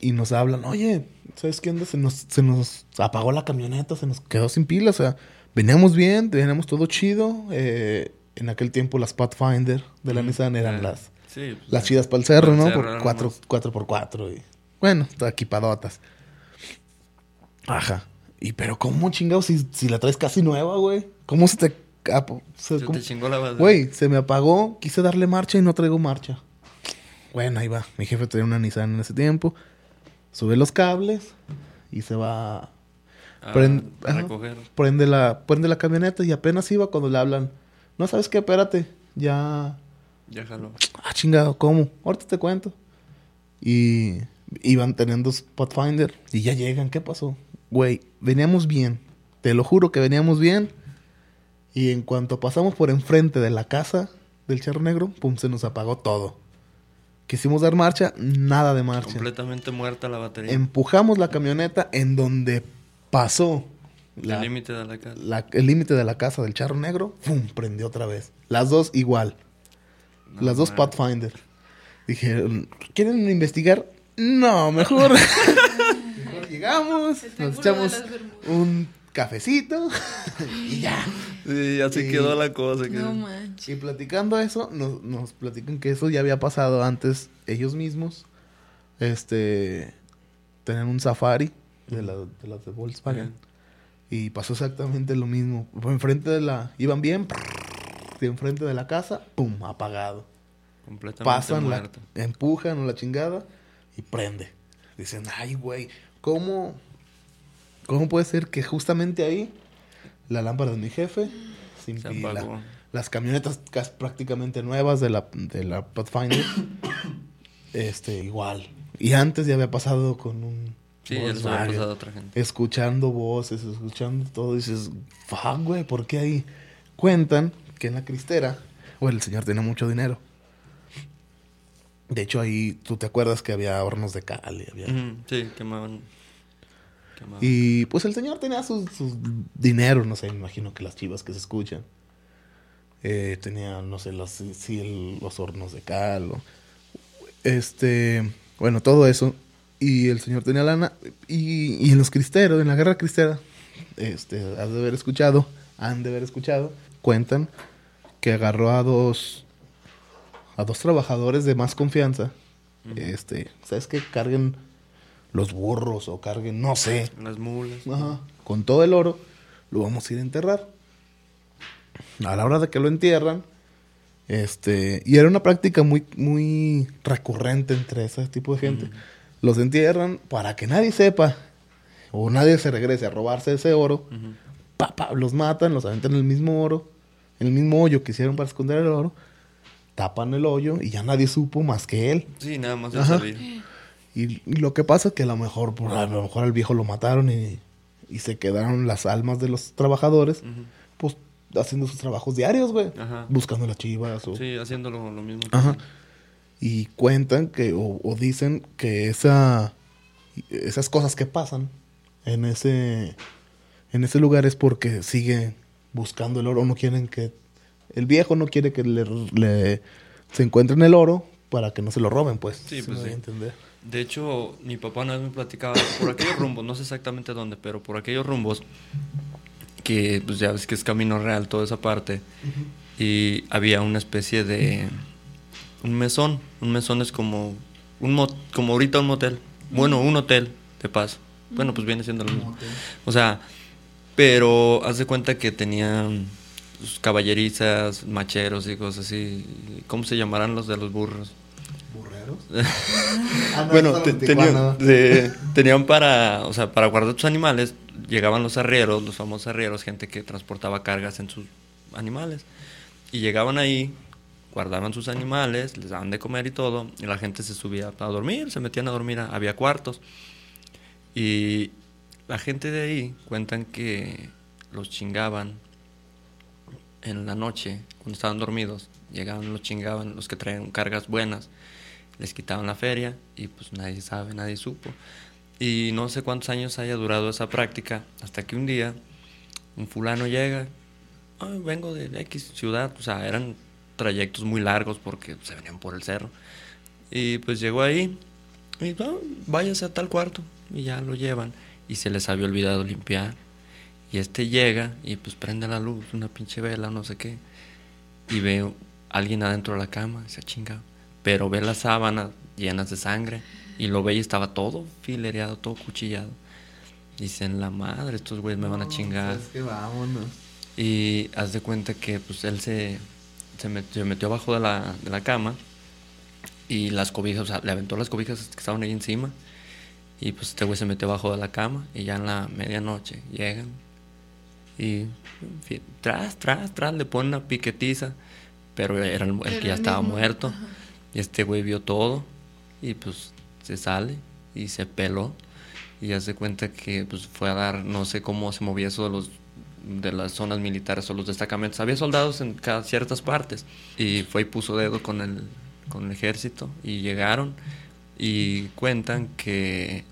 y nos hablan, oye, ¿sabes qué onda? Se nos, se nos apagó la camioneta, se nos quedó sin pila, o sea, veníamos bien, veníamos todo chido. eh, en aquel tiempo las Pathfinder de la Ujú. Nissan eran las, Sí. pues, las chidas para el cerro, ¿no? Por eran cuatro, más. cuatro por cuatro y bueno, equipadotas. Ajá. Y pero cómo chingados si, si la traes casi nueva, güey. ¿Cómo se te apo- se- Se cómo- te chingó la base. Güey, se me apagó, quise darle marcha y no traigo marcha. Bueno, ahí va. Mi jefe tenía una Nissan en ese tiempo. Sube los cables y se va. A, prend- a recoger. Prende la, prende la camioneta y apenas iba cuando le hablan. No, ¿sabes qué? Espérate. Ya. Ya jaló. Ah, chingado, ¿cómo? Ahorita te cuento. Y iban teniendo Pathfinder y ya llegan. ¿Qué pasó? Güey, veníamos bien. Te lo juro que veníamos bien. Y en cuanto pasamos por enfrente de la casa del charro negro, pum, se nos apagó todo. Quisimos dar marcha, nada de marcha. Completamente muerta la batería. Empujamos la camioneta en donde pasó la- el límite de la casa. la- el límite de la casa del charro negro, ¡pum! prendió otra vez. Las dos igual. No, Las dos man. Pathfinder. Dije, ¿quieren investigar? No, mejor. llegamos, nos de echamos las un cafecito y ya. Sí, así Sí. quedó la cosa. que- No manches. Y platicando eso, nos, nos platican que eso ya había pasado antes ellos mismos. Este, tenían un safari de, la, de las de Volkswagen. Ajá. Y pasó exactamente lo mismo. Fue enfrente de la, iban bien, y enfrente de la casa, pum, apagado. Completamente Pasan, la, muerta. empujan o la chingada y prende. Dicen, ay, güey, ¿cómo, ¿cómo puede ser que justamente ahí la lámpara de mi jefe sin pila? Las camionetas casi prácticamente nuevas de la, de la Pathfinder, este, igual. Y antes ya había pasado con un Sí, ya había pasado a otra gente. Escuchando voces, escuchando todo, dices, fuck, güey, ¿por qué ahí? Cuentan que en la cristera, o el señor tenía mucho dinero. De hecho, ahí tú te acuerdas que había hornos de cal y había... Sí, quemaban. quemaban. Y pues el señor tenía sus, sus dinero, no sé, me imagino que las chivas que se escuchan. Eh, tenía, no sé, los, sí, el- los hornos de cal. o- este, bueno, todo eso. Y el señor tenía lana. Y, y en los cristeros, en la guerra cristera, este, has de haber escuchado, han de haber escuchado, cuentan que agarró a dos, a dos trabajadores de más confianza. Este, ¿sabes qué? Carguen los burros o carguen, no sé, Las mulas. Ajá. Con todo el oro, lo vamos a ir a enterrar. A la hora de que lo entierran, este, y era una práctica muy, muy recurrente entre ese tipo de gente. Los entierran para que nadie sepa, o nadie se regrese a robarse ese oro. Pa, pa, los matan, los aventan en el mismo oro, en el mismo hoyo que hicieron para esconder el oro. Tapan el hoyo y ya nadie supo más que él. Sí, nada más Ajá. Y, y lo que pasa es que a lo mejor, por- a lo mejor al viejo lo mataron y, y se quedaron las almas de los trabajadores, pues haciendo sus trabajos diarios, güey. Ajá. Buscando las chivas o... Sí, haciéndolo lo mismo. Ajá. sí. Y cuentan que, o, o dicen que esa, esas cosas que pasan en ese, en ese lugar es porque sigue buscando el oro, no quieren que, el viejo no quiere que le, le- se encuentren el oro para que no se lo roben, pues. Sí, ¿Sí pues sí. entender. De hecho, mi papá una vez me platicaba por aquellos rumbos, no sé exactamente dónde, pero por aquellos rumbos, que pues ya ves que es camino real toda esa parte, y había una especie de un mesón. Un mesón es como un mo- como ahorita un motel. Bueno, un hotel de paso. Bueno, pues viene siendo lo mismo. O sea, pero haz de cuenta que tenían sus caballerizas, macheros y cosas así. ¿Cómo se llamarán los de los burros? ¿Burreros? Ah, no, bueno, tenían para, o sea, para guardar tus animales, llegaban los arrieros, los famosos arrieros, gente que transportaba cargas en sus animales. Y llegaban ahí guardaban sus animales, les daban de comer y todo, y la gente se subía a dormir, se metían a dormir, había cuartos. Y la gente de ahí cuentan que los chingaban en la noche, cuando estaban dormidos, llegaban, los chingaban, los que traían cargas buenas, les quitaban la feria y pues nadie sabe, nadie supo. Y no sé cuántos años haya durado esa práctica, hasta que un día un fulano llega, "Ay, vengo de X ciudad, o sea, eran trayectos muy largos porque se venían por el cerro. Y pues llegó ahí y "No, váyase a tal cuarto y ya lo llevan y se les había olvidado limpiar. Y este llega y pues prende la luz, una pinche vela, no sé qué. Y ve a alguien adentro de la cama, se ha chingado. Pero ve las sábanas llenas de sangre y lo ve y estaba todo filereado, todo cuchillado. Dicen, la madre, estos güeyes me van a chingar. Es que vámonos. Y haz de cuenta que pues él se, se, metió, se metió abajo de la, de la cama y las cobijas, o sea, le aventó las cobijas que estaban ahí encima. Y pues este güey se metió abajo de la cama y ya en la medianoche llegan y en fin, tras, tras, tras, le ponen una piquetiza, pero era el, el que ya estaba mismo, muerto. ajá. Y este güey vio todo y pues se sale y se peló y ya se cuenta que pues fue a dar, no sé cómo se movía eso de los de las zonas militares o los destacamentos. Había soldados en cada ciertas partes y fue y puso dedo con el con el ejército y llegaron y cuentan que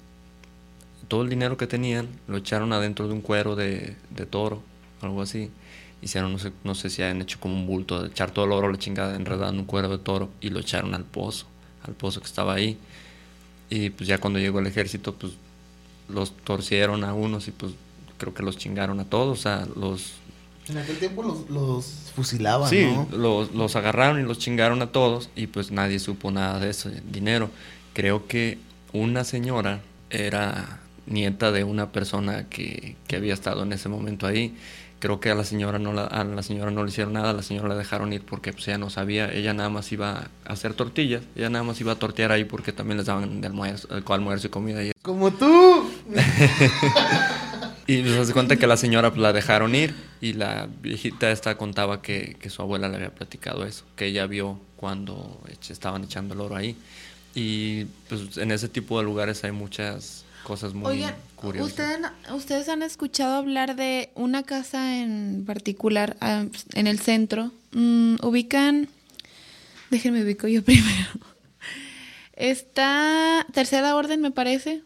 todo el dinero que tenían lo echaron adentro de un cuero de, de toro, algo así. Hicieron, no sé, no sé si han hecho como un bulto de echar todo el oro, la chingada, enredando un cuero de toro y lo echaron al pozo, al pozo que estaba ahí. Y pues ya cuando llegó el ejército, pues los torcieron a unos y pues creo que los chingaron a todos, o sea, los... En aquel tiempo los, los fusilaban, Sí, ¿no? los, los agarraron y los chingaron a todos y pues nadie supo nada de ese dinero. Creo que una señora era nieta de una persona que, que había estado en ese momento ahí. Creo que a la señora no la, a la señora no le hicieron nada, a la señora la dejaron ir porque pues ella no sabía, ella nada más iba a hacer tortillas, ella nada más iba a tortear ahí porque también les daban de almuerzo, almuerzo y comida y Como tú. y se hace cuenta que la señora pues, la dejaron ir y la viejita esta contaba que, que su abuela le había platicado eso, que ella vio cuando estaban echando el oro ahí. Y pues en ese tipo de lugares hay muchas cosas muy Oigan, curiosas. ¿ustedes, ¿ustedes han escuchado hablar de una casa en particular ah, en el centro? Mm, ubican, déjenme ubico yo primero. Está Tercera Orden, me parece,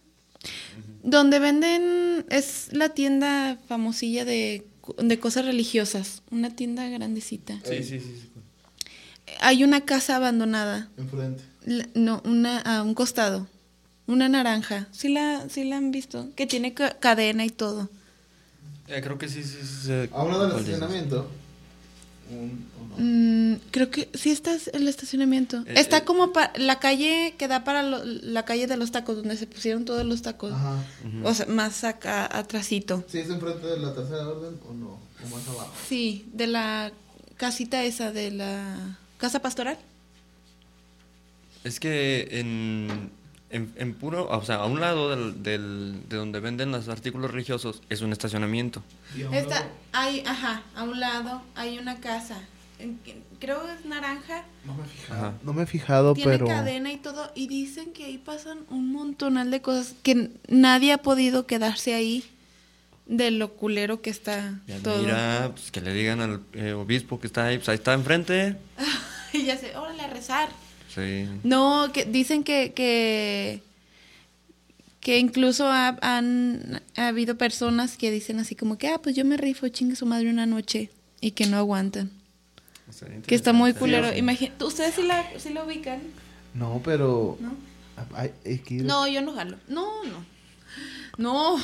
donde venden, es la tienda famosilla de, de cosas religiosas, una tienda grandecita. Sí, sí, sí. sí. Hay una casa abandonada, Enfrente. la- no, una a un costado, una naranja. ¿Sí la, sí la han visto? Que tiene ca- cadena y todo. Eh, creo que sí, sí, sí. uno del estacionamiento. Un- no. Mm, creo que sí está el estacionamiento. Eh, está eh. como pa- la calle que da para lo- la calle de los tacos, donde se pusieron todos los tacos. Ajá. O sea, más acá, atrasito. ¿Sí es enfrente de la tercera orden o no? ¿O más abajo? Sí, de la casita esa de la casa pastoral. Es que en, en, en puro, o sea, a un lado del, del- de donde venden los artículos religiosos es un estacionamiento. Y a un Está, lado- hay, ajá, a un lado hay una casa. Creo que es naranja. No me he fijado. No me he fijado, Tiene pero. cadena y todo. Y dicen que ahí pasan un montonal de cosas que nadie ha podido quedarse ahí de lo culero que está Ya todo. Mira, pues que le digan al eh, obispo que está ahí, pues ahí está enfrente. y ya sé, órale a rezar. Sí. No, que dicen que, que, que incluso ha, han ha habido personas que dicen así como que, ah, pues yo me rifo, chingue su madre una noche y que no aguantan. Que está muy culero. Imagina, ¿Ustedes sí la, sí la ubican? No, pero. ¿No? Que ir- No, yo no jalo. No, no. No.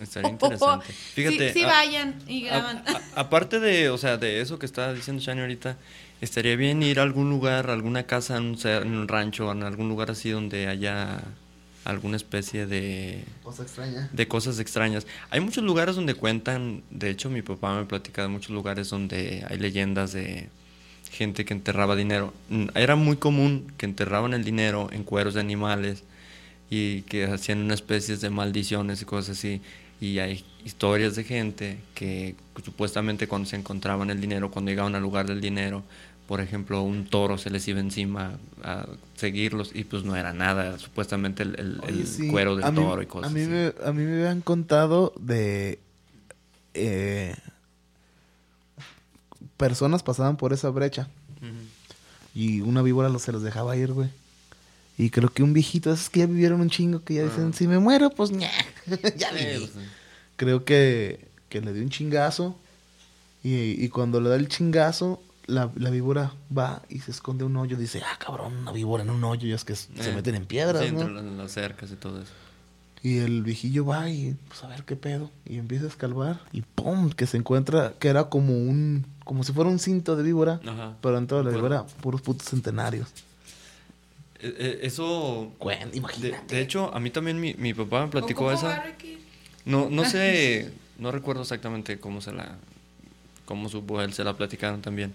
Estaría interesante. Fíjate. Sí, sí a- vayan y a- graban. a- aparte de, o sea, de eso que está diciendo Shani ahorita, estaría bien ir a algún lugar, a alguna casa en un, cer- en un rancho, en algún lugar así donde haya alguna especie de, Cosa extraña. de cosas extrañas. Hay muchos lugares donde cuentan, de hecho mi papá me platica de muchos lugares donde hay leyendas de gente que enterraba dinero. Era muy común que enterraban el dinero en cueros de animales y que hacían una especie de maldiciones y cosas así. Y hay historias de gente que supuestamente cuando se encontraban el dinero, cuando llegaban al lugar del dinero, por ejemplo, un toro se les iba encima a seguirlos y pues no era nada, supuestamente el, el- el Oye, sí, cuero del a mí- toro y cosas A mí, así. me, a mí me habían contado de... eh, personas pasaban por esa brecha y una víbora los, se los dejaba ir, güey. Y creo que un viejito, esos que ya vivieron un chingo, que ya dicen, Ah. si me muero, pues ña, ya viví. pues, sí. Creo que, que le dio un chingazo y, y cuando le da el chingazo, la, la víbora va y se esconde en un hoyo. Dice, ah, cabrón, una víbora en un hoyo. Y es que se Eh, meten en piedras, sí, ¿no? entre las cercas y todo eso. Y el viejillo va y, pues a ver qué pedo. Y empieza a escalvar. Y pum, que se encuentra, que era como un, como si fuera un cinto de víbora. Ajá. Pero dentro de la Bueno. víbora, puros putos centenarios. Eh, eh, eso, Güey, de, imagínate. de hecho, a mí también mi, mi papá me platicó ¿Cómo esa. va, Ricky? No, no sé, no recuerdo exactamente cómo se la, cómo supo él, se la platicaron también.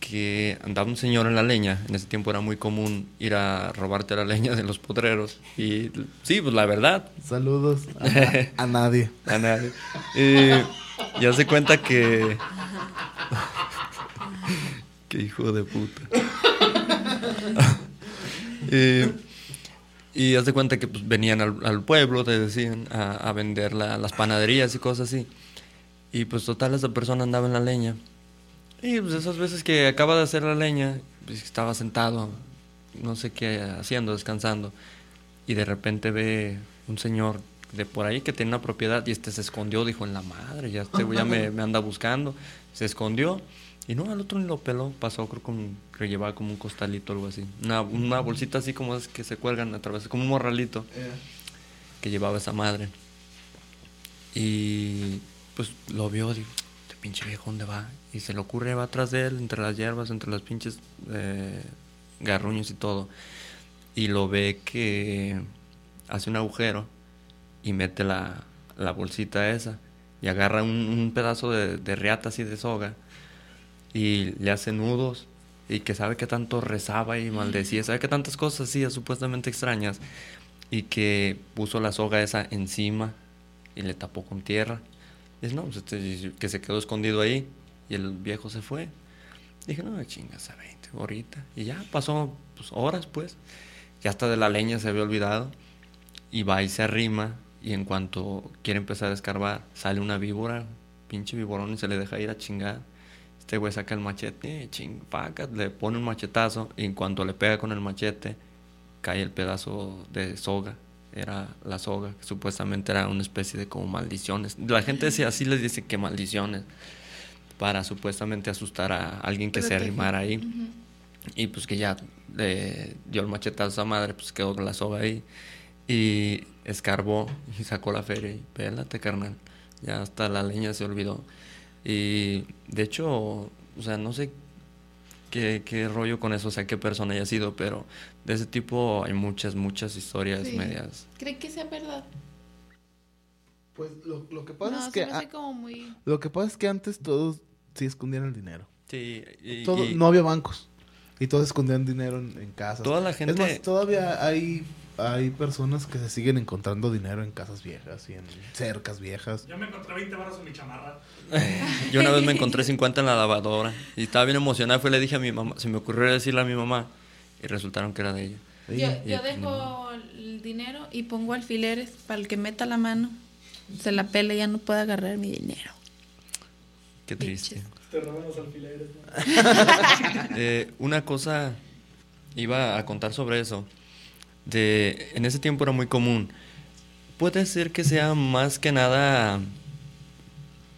Que andaba un señor en la leña, en ese tiempo era muy común ir a robarte la leña de los potreros. Y sí, pues la verdad, Saludos a, a nadie. a nadie. Eh, y hace cuenta que... Qué hijo de puta. Eh, y hace cuenta que pues, venían al, al pueblo, te decían, a, a vender la- las panaderías y cosas así. Y pues total, esa persona andaba en la leña. Y pues esas veces que acaba de hacer la leña, pues estaba sentado, no sé qué, haciendo, descansando. Y de repente ve un señor de por ahí que tiene una propiedad y este se escondió, dijo, en la madre, ya este ya me, me anda buscando. Se escondió y no, al otro ni lo peló, pasó creo con, que llevaba como un costalito o algo así. Una, una bolsita así como es que se cuelgan a través, como un morralito que llevaba esa madre. Y pues lo vio, dijo, este pinche viejo, ¿dónde va? Y se le ocurre, va atrás de él, entre las hierbas, entre las pinches eh, garruños y todo. Y lo ve que hace un agujero y mete la, la bolsita esa y agarra un, un pedazo de, de riata así de soga y le hace nudos y que sabe que tanto rezaba y maldecía, sabe que tantas cosas hacía supuestamente extrañas y que puso la soga esa encima y le tapó con tierra. Dice, no, pues este, que se quedó escondido ahí y el viejo se fue. Dije, no, chingas a 20 ahorita. Y ya pasó pues, horas, pues. Ya hasta de la leña se había olvidado. Y va y se arrima. Y en cuanto quiere empezar a escarbar, sale una víbora, pinche víborón, y se le deja ir a chingar. Este güey saca el machete, ching, le pone un machetazo. Y en cuanto le pega con el machete, cae el pedazo de soga. Era la soga, que supuestamente era una especie de como maldiciones. La gente decía, así les dice que maldiciones. Para supuestamente asustar a alguien que se Proteger. arrimara ahí. Y pues que ya le dio el machetazo a esa madre, pues quedó con la soga ahí. Y escarbó y sacó la feria y pélate, carnal. Ya hasta la leña se olvidó. Y de hecho, o sea, no sé qué, qué rollo con eso, o sea, qué persona haya sido, pero de ese tipo hay muchas, muchas historias Sí. medias. ¿Creen que sea verdad? Pues lo, lo que pasa No, es se que me hace a- como muy... lo que pasa es que antes todos sí escondían el dinero. Sí, y, Todo- y- no había bancos. Y todos escondían dinero en, en casas. Toda la gente- Es más, todavía hay, hay personas que se siguen encontrando dinero en casas viejas y en cercas viejas. Yo me encontré 20 baros en mi chamarra. Yo una vez me encontré 50 en la lavadora y estaba bien emocionada. Fue le dije a mi mamá, se me ocurrió decirle a mi mamá y resultaron que era de ella. Yo, Sí. Y yo pues, dejo el dinero y pongo alfileres para el que meta la mano. Se la pele ya no puede agarrar mi dinero. Qué triste. Te roban los alfileres. ¿no? Eh, una cosa iba a contar sobre eso. De, en ese tiempo era muy común. Puede ser que sea más que nada,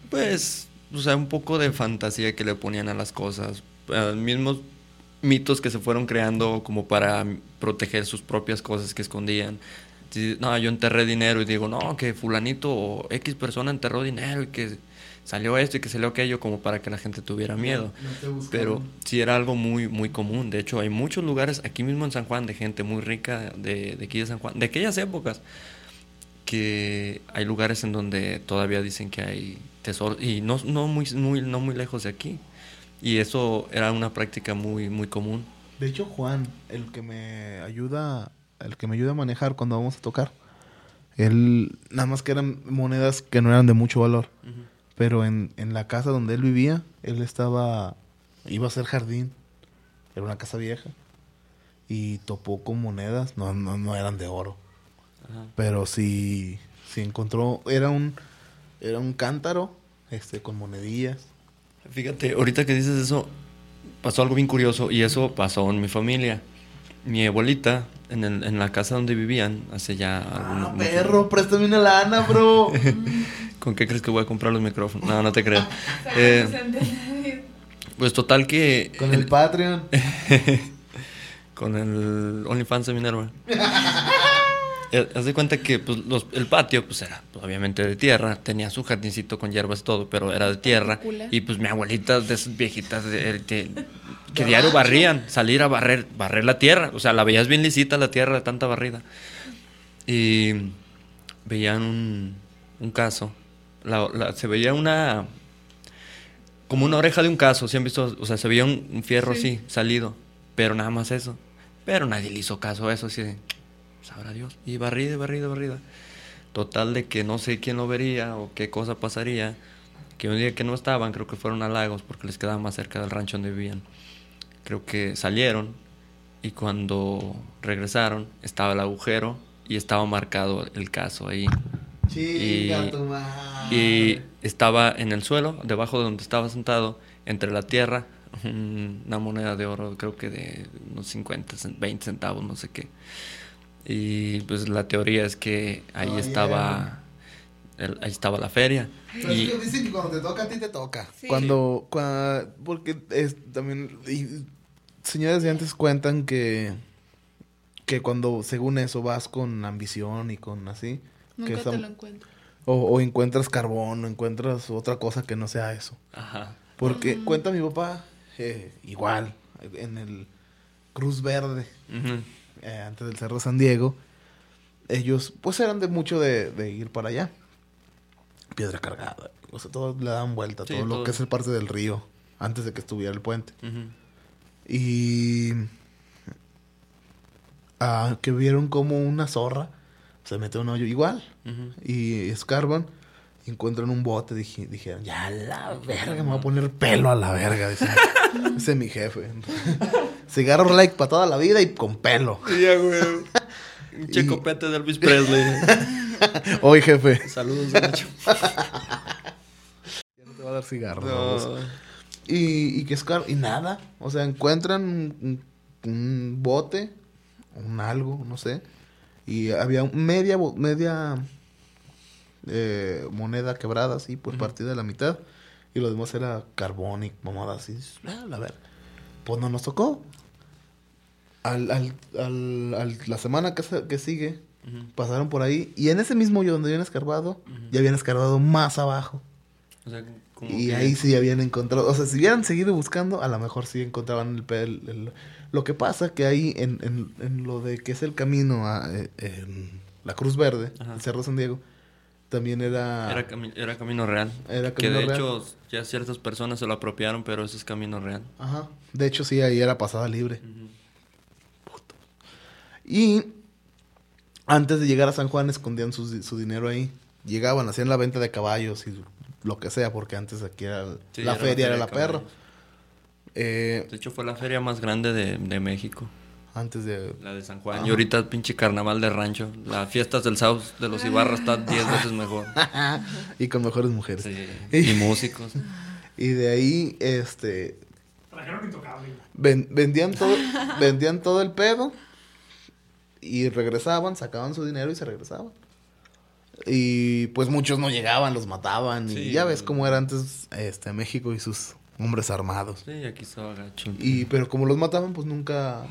pues, o sea, un poco de fantasía que le ponían a las cosas. Eh, mismos mitos que se fueron creando como para proteger sus propias cosas que escondían. No, yo enterré dinero y digo, no, que fulanito o X persona enterró dinero y que salió esto y que salió aquello como para que la gente tuviera miedo. Pero sí era algo muy, muy común. De hecho, hay muchos lugares aquí mismo en San Juan de gente muy rica de, de aquí de San Juan, de aquellas épocas, que hay lugares en donde todavía dicen que hay tesoros y no, no, muy, muy, no muy lejos de aquí. Y eso era una práctica muy, muy común. De hecho, Juan, el que me ayuda, el que me ayuda a manejar cuando vamos a tocar, él, nada más que eran monedas que no eran de mucho valor. Pero en, en la casa donde él vivía, él estaba, iba a hacer jardín. Era una casa vieja. Y topó con monedas. No, no, no eran de oro. Pero sí, sí encontró. Era un, era un cántaro este, con monedillas. Fíjate, ahorita que dices eso, pasó algo bien curioso y eso pasó en mi familia. Mi abuelita, en, el- en la casa donde vivían, hace ya. Ah, muchos- perro, préstame una lana, bro. ¿Con qué crees que voy a comprar los micrófonos? No, no te creas. Eh, pues total que... con el Patreon. Con el OnlyFans de Minerva. Eh, Haz de cuenta que pues, los- el patio pues era pues, obviamente de tierra, tenía su jardincito con hierbas y todo, pero era de tierra. Y pues mi abuelita de esas viejitas de- de- que diario barrían, salir a barrer, barrer la tierra. O sea, la veías bien lisita la tierra de tanta barrida. Y veían un, un caso. La- la- se veía una... Como una oreja de un caso, ¿sí han visto? O sea, se veía un, un fierro Sí. así, salido. Pero nada más eso. Pero nadie le hizo caso a eso, así de... Sabrá Dios. Y barrida, barrida, barrida. Total de que no sé quién lo vería o qué cosa pasaría. Que un día que no estaban, creo que fueron a Lagos porque les quedaba más cerca del rancho donde vivían. Creo que salieron y cuando regresaron estaba el agujero y estaba marcado el caso ahí. Y-. Y estaba en el suelo, debajo de donde estaba sentado, entre la tierra, una moneda de oro, creo que de unos 50, cen- 20 centavos, no sé qué. Y pues la teoría es que ahí Oh, estaba el- ahí estaba la feria. Pero Y, es que dicen que cuando te toca, a ti te toca. Sí. Cuando, cua- porque es también, y señores de antes cuentan que, que cuando según eso vas con ambición y con así, Nunca te lo encuentro. o, o encuentras carbón o encuentras otra cosa que no sea eso. ajá. Porque cuenta mi papá, eh, igual, en el Cruz Verde, Ujú. Eh, antes del Cerro San Diego, ellos pues eran de mucho de, de ir para allá. Piedra cargada, o sea, todos le daban vuelta, Sí, todo lo todo. que es el parte del río, antes de que estuviera el puente. Y ah, que vieron como una zorra se mete un hoyo igual y escarban encuentran un bote. Dije, dijeron, ya la verga, me voy a poner pelo a la verga. Dice, Ese es mi jefe. Cigarro like para toda la vida y con pelo. Ya, güey. Un Y- checopete de Elvis Presley. Hoy, jefe. Saludos, Nacho. Ya no te va a dar cigarro. No. Y, y que escar y nada. O sea, encuentran un, un bote, un algo, no sé. Y había media, media eh, moneda quebrada, así, pues Ujú. partida a la mitad. Y lo demás era carbón y mamada así. Ah, la ver. Pues no nos tocó. Al, al, al, al- la semana que, se- que sigue, Ujú. pasaron por ahí. Y en ese mismo hoyo donde habían escarbado, Ujú. ya habían escarbado más abajo. O sea, como Y que- ahí sí habían encontrado, o sea, si hubieran seguido buscando, a lo mejor sí encontraban el, el- el- Lo que pasa que ahí en, en, en lo de que es el camino a eh, en la Cruz Verde, Ajá. el Cerro San Diego, también era... Era, cami- era camino real. Era que de real. hecho ya ciertas personas se lo apropiaron, pero eso es camino real. Ajá. De hecho, sí, ahí era pasada libre. Ujú. Y antes de llegar a San Juan escondían su, su dinero ahí. Llegaban, hacían la venta de caballos y lo que sea, porque antes aquí era Sí, la feria, era de la perro. caballos. Eh, De hecho fue la feria más grande de, de México, antes de... la de San Juan. Ajá. Y ahorita pinche carnaval de rancho. Las fiestas del South de los Ibarra están 10 veces mejor. y con mejores mujeres. Sí. Y músicos. Y de ahí, este, Trajeron intocable. ven- vendían todo, vendían todo el pedo y regresaban, sacaban su dinero y se regresaban. Y pues muchos no llegaban, los mataban y ya ves cómo era antes este México y sus hombres armados. Sí, aquí estaba gacho. Y pero como los mataban, pues nunca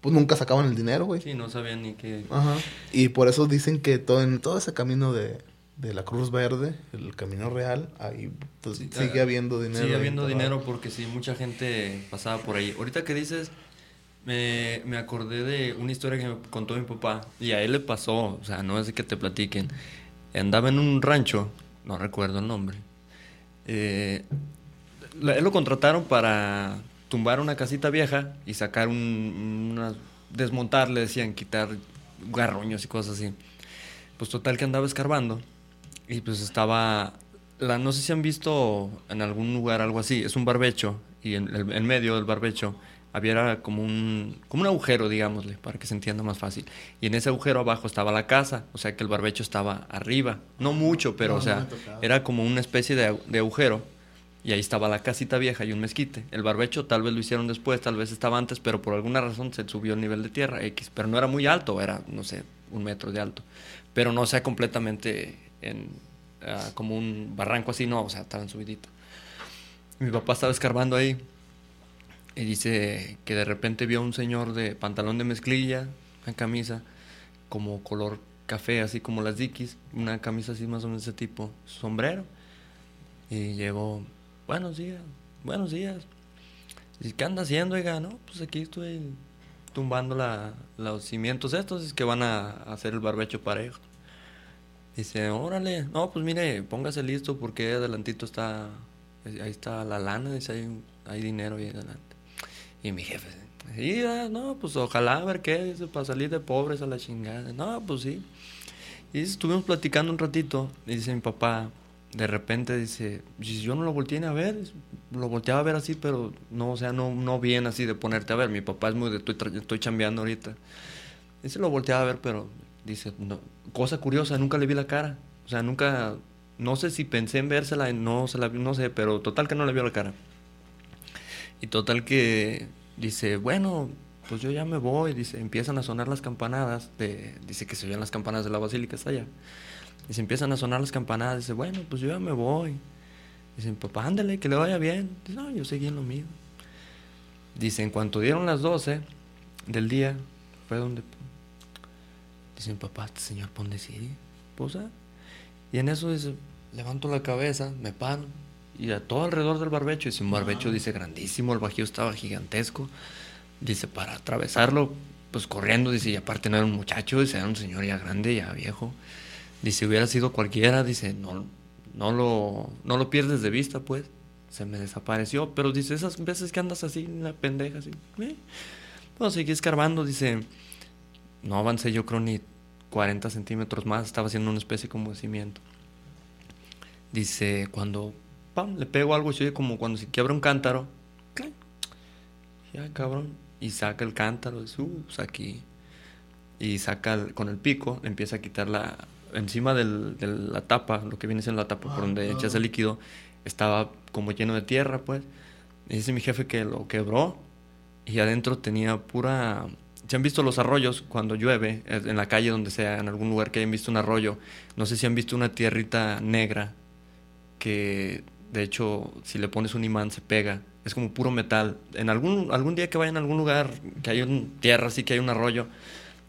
pues nunca sacaban el dinero, güey. Sí, no sabían ni qué. Ajá. Y por eso dicen que todo en todo ese camino de, de la Cruz Verde, el camino real, ahí pues, Sí, sigue ah, habiendo dinero. Sigue habiendo dinero porque sí, mucha gente pasaba por ahí. Ahorita que dices, me, me acordé de una historia que me contó mi papá y a él le pasó, o sea, no es de que te platiquen. Andaba en un rancho, no recuerdo el nombre. Eh, él lo contrataron para tumbar una casita vieja y sacar un, una- desmontar, le decían, quitar garroños y cosas así. Pues total que andaba escarbando y pues estaba, la, no sé si han visto en algún lugar algo así, es un barbecho y en el en medio del barbecho había como un, como un agujero, digámosle, para que se entienda más fácil. Y en ese agujero abajo estaba la casa, o sea que el barbecho estaba arriba. No mucho, pero No, o sea, era como una especie de, de agujero. Y ahí estaba la casita vieja y un mezquite. El barbecho tal vez lo hicieron después, tal vez estaba antes, pero por alguna razón se subió el nivel de tierra X. Pero no era muy alto, era, no sé, un metro de alto. Pero no sea completamente en, ah, como un barranco así, no, o sea, estaba en subidito. Mi papá estaba escarbando ahí y dice que de repente vio a un señor de pantalón de mezclilla, una camisa como color café, así como las Dickies, una camisa así más o menos de ese tipo, sombrero. Y llegó, buenos días, buenos días. ¿Y qué anda haciendo, oiga? No, pues aquí estoy tumbando la- los cimientos estos es que van a hacer el barbecho parejo. Dice, órale, no, pues mire, póngase listo porque adelantito está, ahí está la lana, dice, hay, dinero ahí adelante. Y mi jefe, sí, no, pues ojalá a ver qué, dice, para salir de pobres a la chingada. No, pues sí. Y estuvimos platicando un ratito, y dice mi papá, de repente dice, "Si yo no lo volteé a ver, lo volteaba a ver así, pero no, o sea, no, no bien así de ponerte a ver. Mi papá es muy de, estoy, estoy chambeando ahorita. Dice, lo volteaba a ver, pero dice, no, cosa curiosa, nunca le vi la cara. O sea, nunca, no sé si pensé en vérsela, no se la no sé, pero total que no le vio la cara. Y total que dice, bueno, pues yo ya me voy, dice, empiezan a sonar las campanadas, dice que se oyen las campanadas de la basílica, está allá. Dice, empiezan a sonar las campanadas, dice, bueno, pues yo ya me voy. Dice, mi papá, ándale, que le vaya bien. Dice, no, yo seguí en lo mío. Dice, en cuanto dieron las 12 del día, fue donde... Dice mi papá, este señor pone sí, pues, ah". Y en eso dice, levanto la cabeza, me paro, y a todo alrededor del barbecho, dice un barbecho, dice, grandísimo, el bajío estaba gigantesco. Dice, para atravesarlo, pues corriendo, dice, y aparte no era un muchacho, dice, era un señor ya grande, ya viejo. Dice, hubiera sido cualquiera, dice, no, no, lo, no lo pierdes de vista, pues. Se me desapareció, pero dice, esas veces que andas así, una pendeja, así. Eh. Bueno, seguí escarbando, dice, no avancé yo creo ni 40 centímetros más, estaba haciendo una especie de cimiento. Dice, cuando pam, le pego algo, oye como cuando se quiebra un cántaro. Ya, cabrón. Y saca el cántaro, dice, uh, pues aquí. Y saca con el pico, empieza a quitar la. Encima del- de la tapa, lo que viene siendo la tapa por donde echas el líquido, estaba como lleno de tierra, pues. Y dice mi jefe que lo quebró y adentro tenía pura... ¿Se han visto los arroyos cuando llueve? En la calle, donde sea, en algún lugar que hayan visto un arroyo. No sé si han visto una tierrita negra que, de hecho, si le pones un imán se pega. Es como puro metal. En algún, algún día que vayan a algún lugar que hay un, tierra, así que hay un arroyo,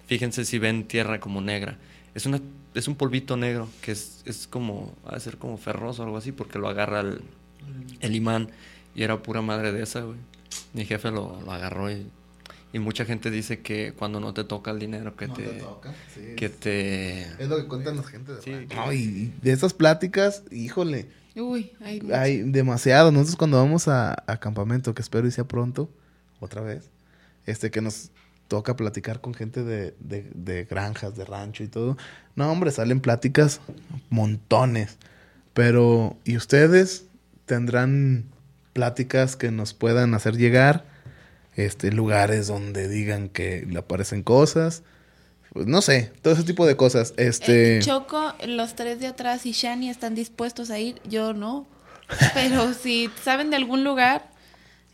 fíjense si ven tierra como negra. Es, una, es un polvito negro que es, es como, ha de ser como ferroso o algo así, porque lo agarra el, el imán y era pura madre de esa, güey. Mi jefe lo, lo agarró y, y mucha gente dice que cuando no te toca el dinero que No te... te toca, sí, que es- te... Es lo que cuentan las gente de Sí. No, y- y de esas pláticas, híjole, Uy, hay hay demasiado. Nosotros cuando vamos a, a campamento, que espero y sea pronto, otra vez, este que nos toca platicar con gente de, de, granjas, de rancho y todo. No, hombre, salen pláticas montones. Pero, ¿y ustedes tendrán pláticas que nos puedan hacer llegar? Este, lugares donde digan que le aparecen cosas. Pues no sé, todo ese tipo de cosas. Este. Choco, los tres de atrás y Shani están dispuestos a ir, yo no. Pero si saben de algún lugar,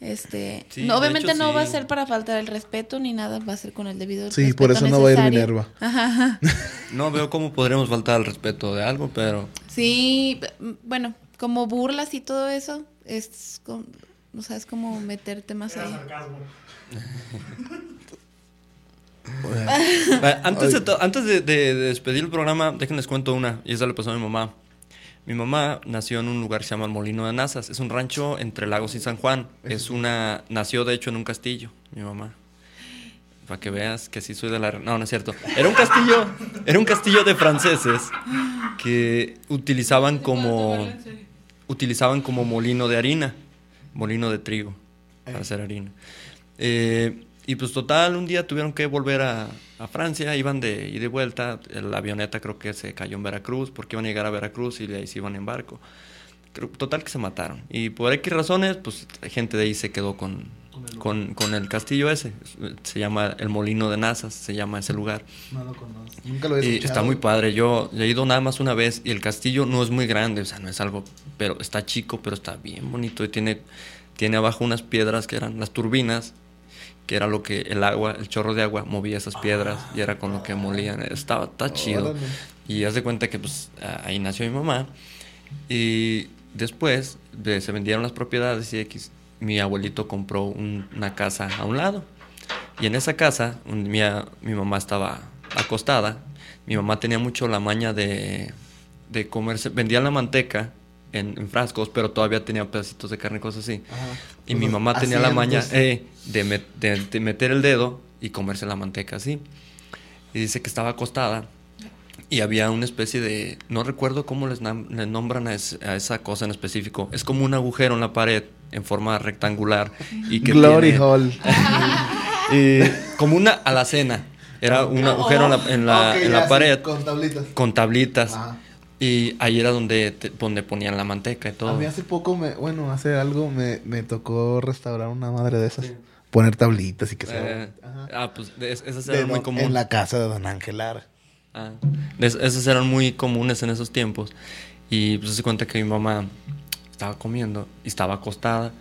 este, Sí, no, de obviamente hecho, no va a ser para faltar el respeto ni nada, va a ser con el debido Sí, respeto por eso no va a ir. Minerva. Ajá, ajá. No veo cómo podríamos faltar al respeto de algo, pero... Sí, bueno, como burlas y todo eso, es, com- o sea, es como meterte más Era ahí. sarcasmo. Antes, de, antes de, de- de despedir el programa, déjenles cuento una, y esa le pasó a mi mamá. Mi mamá nació en un lugar que se llama el Molino de Nazas. Es un rancho entre Lagos y San Juan. Es una... Nació, de hecho, en un castillo, mi mamá. Para que veas que sí soy de la... No, no es cierto. Era un castillo... Era un castillo de franceses que utilizaban como... Utilizaban como molino de harina. Molino de trigo. Para hacer harina. Eh, y pues total, un día tuvieron que volver a, a Francia, iban de ida y de vuelta, la avioneta creo que se cayó en Veracruz, porque iban a llegar a Veracruz y de ahí se iban en barco. creo- total que se mataron. Y por X razones, pues gente de ahí se quedó con, con, con el castillo ese. Se llama el Molino de Nazas, se llama ese lugar. No lo conozco. Nunca lo he Y escuchado. está muy padre. Yo he ido nada más una vez y el castillo no es muy grande, o sea, no es algo, pero está chico, pero está bien bonito y tiene, tiene abajo unas piedras que eran las turbinas, que era lo que el agua, el chorro de agua movía esas piedras y era con lo que molían. Estaba, está chido. Y haz de cuenta que pues ahí nació mi mamá y después de- se vendieron las propiedades y X, mi abuelito compró un- una casa a un lado. Y en esa casa, un- mi mamá estaba acostada. Mi mamá tenía mucho la maña de, de comerse, vendía la manteca en, en frascos, pero todavía tenía pedacitos de carne y cosas así. Ajá. Y mi mamá tenía la maña eh, de, met- de- de meter el dedo y comerse la manteca así. Y dice que estaba acostada y había una especie de, no recuerdo cómo les, nombran a, es- a esa cosa en específico. Es como un agujero en la pared en forma rectangular y que Glory tiene- Hall. y como una alacena. Era un agujero en la, en la- en sí, pared con tablitas. con tablitas. Ajá. Y ahí era donde, te- donde ponían la manteca y A todo. mí hace poco, me, bueno, hace algo me, me tocó restaurar una madre de esas. Poner tablitas y que se... Eh, Ajá. ah, pues es- esas De eran muy don- comunes. En la casa de Don Angelar. Ah, es- esas eran muy comunes en esos tiempos. Y pues se cuenta que mi mamá estaba comiendo y estaba acostada.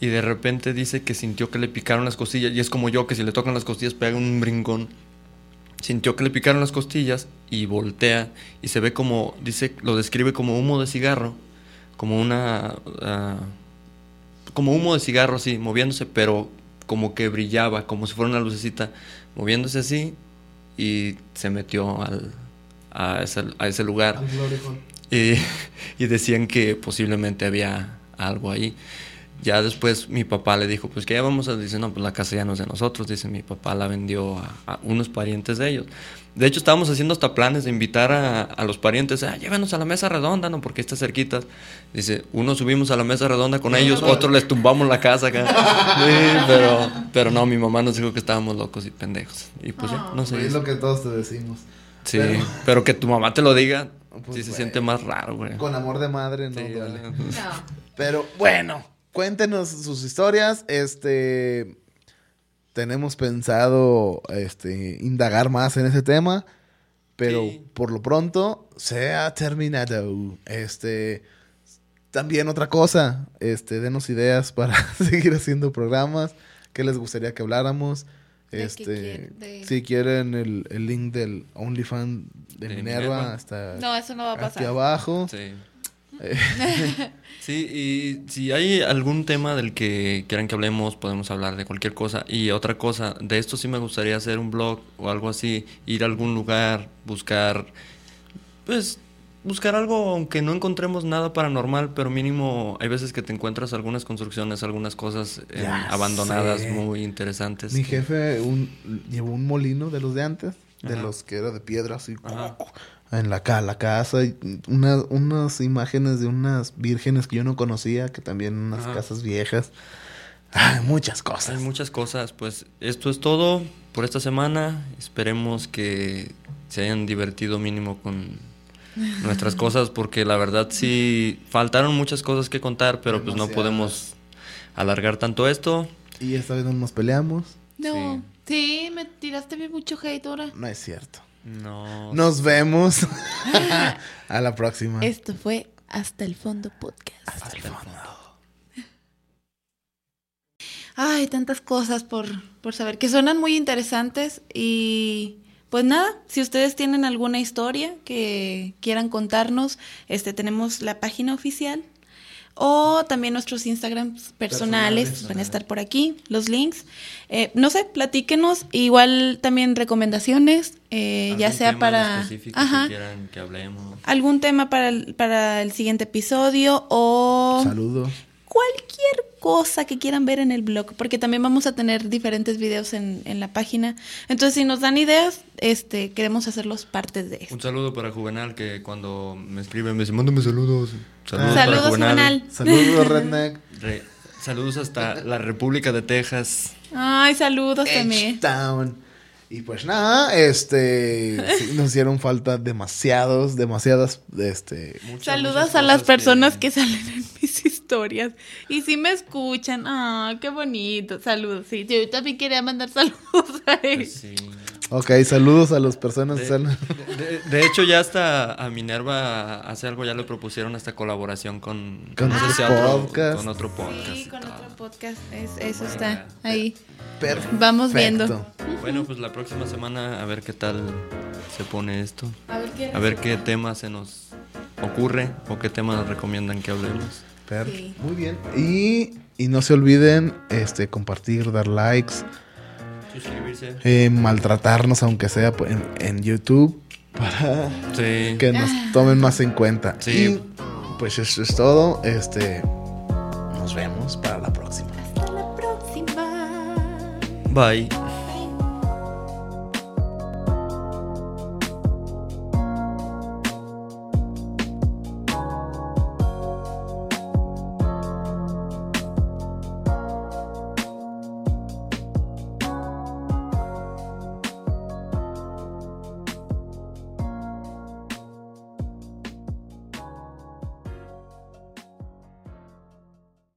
Y de repente dice que sintió que le picaron las costillas. Y es como yo, que si le tocan las costillas pega un brincón. Sintió que le picaron las costillas y voltea. Y se ve como, dice, lo describe como humo de cigarro. Como una... ah, como humo de cigarro así, moviéndose, pero como que brillaba, como si fuera una lucecita, moviéndose así y se metió al, a, ese, a ese lugar. Al. Y, y decían que posiblemente había algo ahí. Ya después mi papá le dijo, pues que ya vamos a... Dice, no, pues la casa ya no es de nosotros. Dice, mi papá la vendió a, a unos parientes de ellos. De hecho, estábamos haciendo hasta planes de invitar a, a los parientes, ah, llévenos a la mesa redonda, ¿no? Porque está cerquita. Dice, uno subimos a la mesa redonda con ellos, otros les tumbamos la casa acá. Sí, pero, pero no, mi mamá nos dijo que estábamos locos y pendejos. Y pues ya, no sé. Es lo que todos te decimos. Sí, Pero- pero, que tu mamá te lo diga, Pues, sí se güey. siente más raro, güey. Con amor de madre no Sí, duele. No. Pero bueno, cuéntenos sus historias. Este tenemos pensado este indagar más en ese tema, pero Sí. por lo pronto se ha terminado. Este también otra cosa, este denos ideas para seguir haciendo programas, qué les gustaría que habláramos. ¿De qué Este? De- si quieren el, el link del OnlyFans de, De Minerva, Minerva. está No, eso no va a aquí abajo. Sí. Sí, y si hay algún tema del que quieran que hablemos, podemos hablar de cualquier cosa. Y otra cosa, de esto sí me gustaría hacer un blog o algo así, ir a algún lugar, buscar, pues, buscar algo, aunque no encontremos nada paranormal, pero mínimo hay veces que te encuentras algunas construcciones, algunas cosas eh, abandonadas sé. muy interesantes. Mi jefe un, llevó un molino de los de antes, de Ajá. los que era de piedra, así, Ajá. En la, ca- la casa. Y una- unas imágenes de unas vírgenes que yo no conocía, que también unas Ajá. casas viejas. Ay, muchas cosas. Hay muchas cosas, pues esto es todo por esta semana. Esperemos que se hayan divertido mínimo con nuestras cosas, porque la verdad sí faltaron muchas cosas que contar, pero pues no podemos alargar tanto esto. Y esta vez no nos peleamos. No. Sí, me tiraste bien mucho hate ahora. No es cierto. No. Nos vemos. A la próxima. Esto fue Hasta el Fondo Podcast. Hasta el fondo. Ay, tantas cosas por, por saber, que suenan muy interesantes y pues nada, si ustedes tienen alguna historia que quieran contarnos, este tenemos la página oficial o también nuestros Instagrams personales, Personales, van a estar por aquí, los links. Eh, no sé, platíquenos, igual también recomendaciones, eh, ya ¿Algún sea tema para específico ajá, que quieran que hablemos. algún tema para el, para el siguiente episodio o Saludos. cualquier cosa que quieran ver en el blog, porque también vamos a tener diferentes videos en, en la página. Entonces, si nos dan ideas, este, queremos hacerlos parte de esto. Un saludo para Juvenal, que cuando me escribe me dice, mándame saludos. Saludos, Ah. para Saludos, Juvenal. Saludos, Redneck. Re- saludos hasta la República de Texas. Ay, saludos también. Y pues nada, este, sí, nos hicieron falta demasiados, demasiadas, este, Muchas, Saludos muchas a las personas que... salen en mis historias. Y si me escuchan, ah, qué bonito. Saludos. Sí, yo también quería mandar saludos a él. Pues sí. Ok, saludos a las personas que De, salen. de- de hecho, ya hasta a Minerva hace algo ya le propusieron esta colaboración con, Con no sé otro si a otro- podcast. con otro podcast. Sí, con todo. otro podcast. Es- eso está ahí. Perfecto. Vamos viendo. Bueno, pues la próxima semana a ver qué tal se pone esto. A ver qué. A ver qué tema se nos ocurre o qué tema nos recomiendan que hablemos. Sí. Muy bien. Y, y no se olviden, este, compartir, dar likes, Suscribirse. eh, maltratarnos, aunque sea pues, en, en YouTube, para Sí. que nos tomen más en cuenta. Sí. Y pues eso es todo. Este, nos vemos para la próxima. Hasta la próxima. Bye.